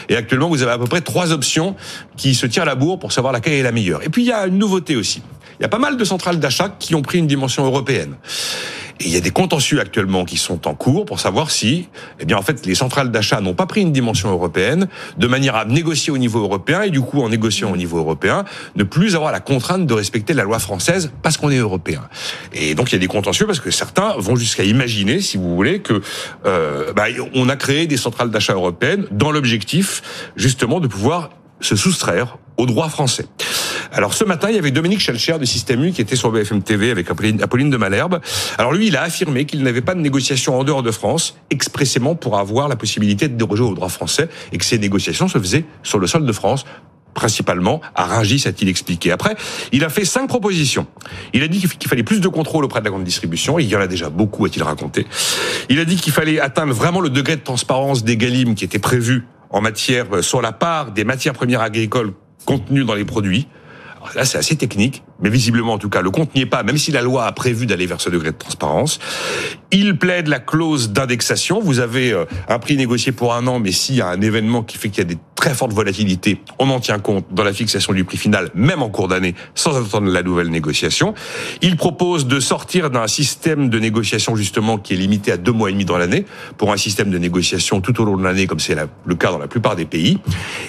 Et actuellement, vous avez à peu près trois options qui se tirent la bourre pour savoir laquelle est la meilleure. Et puis, il y a une nouveauté aussi. Il y a pas mal de centrales d'achat qui ont pris une dimension européenne. Et il y a des contentieux actuellement qui sont en cours pour savoir si, eh bien, en fait, les centrales d'achat n'ont pas pris une dimension européenne de manière à négocier au niveau européen et du coup, en négociant au niveau européen, ne plus avoir la contrainte de respecter la loi française parce qu'on est européen. Et donc, il y a des contentieux parce que certains vont jusqu'à imaginer, si vous voulez, que euh, bah, on a créé des centrales d'achat européennes dans l'objectif justement de pouvoir se soustraire au droit français. Alors ce matin, il y avait Dominique Schelcher de Système U qui était sur BFM TV avec Apolline de Malherbe. Alors lui, il a affirmé qu'il n'avait pas de négociation en dehors de France expressément pour avoir la possibilité de déroger au droit français et que ces négociations se faisaient sur le sol de France principalement à Rungis, a-t-il expliqué. Après, il a fait cinq propositions. Il a dit qu'il fallait plus de contrôle auprès de la grande distribution, il y en a déjà beaucoup, a-t-il raconté. Il a dit qu'il fallait atteindre vraiment le degré de transparence des Galim qui était prévu en matière sur la part des matières premières agricoles contenues dans les produits. Alors là, c'est assez technique, mais visiblement, en tout cas, le compte n'y est pas, même si la loi a prévu d'aller vers ce degré de transparence. Il plaide la clause d'indexation. Vous avez euh, un prix négocié pour un an, mais s'il y a un événement qui fait qu'il y a des très fortes volatilités, on en tient compte dans la fixation du prix final, même en cours d'année, sans attendre la nouvelle négociation. Il propose de sortir d'un système de négociation, justement, qui est limité à deux mois et demi dans l'année, pour un système de négociation tout au long de l'année, comme c'est le cas dans la plupart des pays.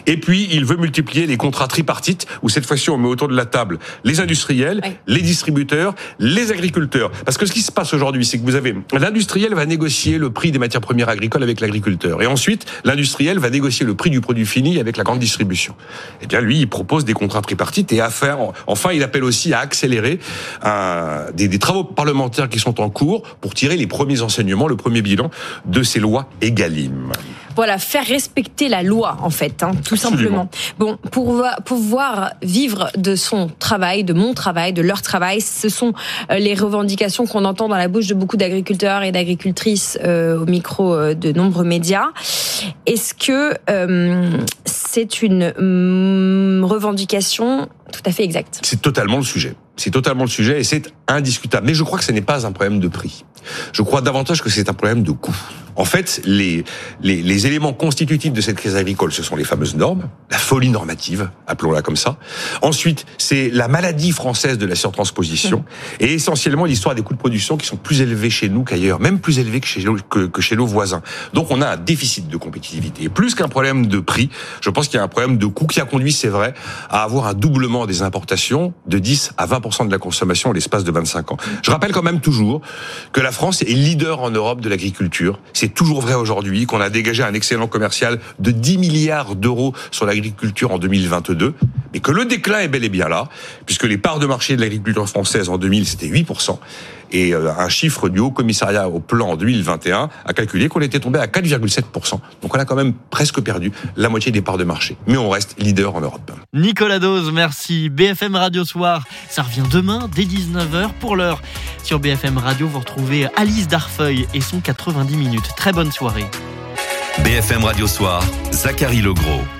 Et puis, il veut multiplier les contrats tripartites, où cette fois-ci, on met autour de la table les industriels, oui. les distributeurs, les agriculteurs. Parce que ce qui se passe aujourd'hui, c'est que vous avez l'industriel va négocier le prix des matières premières agricoles avec l'agriculteur, et ensuite l'industriel va négocier le prix du produit avec la grande distribution. Eh bien, lui, il propose des contrats tripartites et à faire. Enfin, il appelle aussi à accélérer des, des travaux parlementaires qui sont en cours pour tirer les premiers enseignements, le premier bilan de ces lois Egalim voilà, faire respecter la loi, en fait, hein, tout Absolument. simplement. Bon, pour pouvoir vivre de son travail, de mon travail, de leur travail, ce sont euh, les revendications qu'on entend dans la bouche de beaucoup d'agriculteurs et d'agricultrices euh, au micro euh, de nombreux médias. Est-ce que euh, c'est une mm, revendication tout à fait exacte? C'est totalement le sujet. C'est totalement le sujet et c'est indiscutable. Mais je crois que ce n'est pas un problème de prix. Je crois davantage que c'est un problème de coût En fait, les, les, les éléments constitutifs de cette crise agricole, ce sont les fameuses normes, la folie normative, appelons-la comme ça. Ensuite, c'est la maladie française de la surtransposition et essentiellement l'histoire des coûts de production qui sont plus élevés chez nous qu'ailleurs, même plus élevés que chez, que, que chez nos voisins. Donc on a un déficit de compétitivité. Et plus qu'un problème de prix, je pense qu'il y a un problème de coût qui a conduit, c'est vrai, à avoir un doublement des importations de 10 à 20% de la consommation en l'espace de 25 ans. Je rappelle quand même toujours que la France est leader en Europe de l'agriculture. C'est toujours vrai aujourd'hui qu'on a dégagé un excellent commercial de 10 milliards d'euros sur l'agriculture en 2022, mais que le déclin est bel et bien là, puisque les parts de marché de l'agriculture française en 2000, c'était 8%. Et euh, un chiffre du Haut Commissariat au Plan en 2021 a calculé qu'on était tombé à 4,7%. Donc on a quand même presque perdu la moitié des parts de marché. Mais on reste leader en Europe. Nicolas Dose, merci. BFM Radio Soir, ça revient demain dès 19h pour l'heure. Sur BFM Radio, vous retrouvez Alice Darfeuille et son 90 minutes. Très bonne soirée. BFM Radio Soir, Zachary Legros.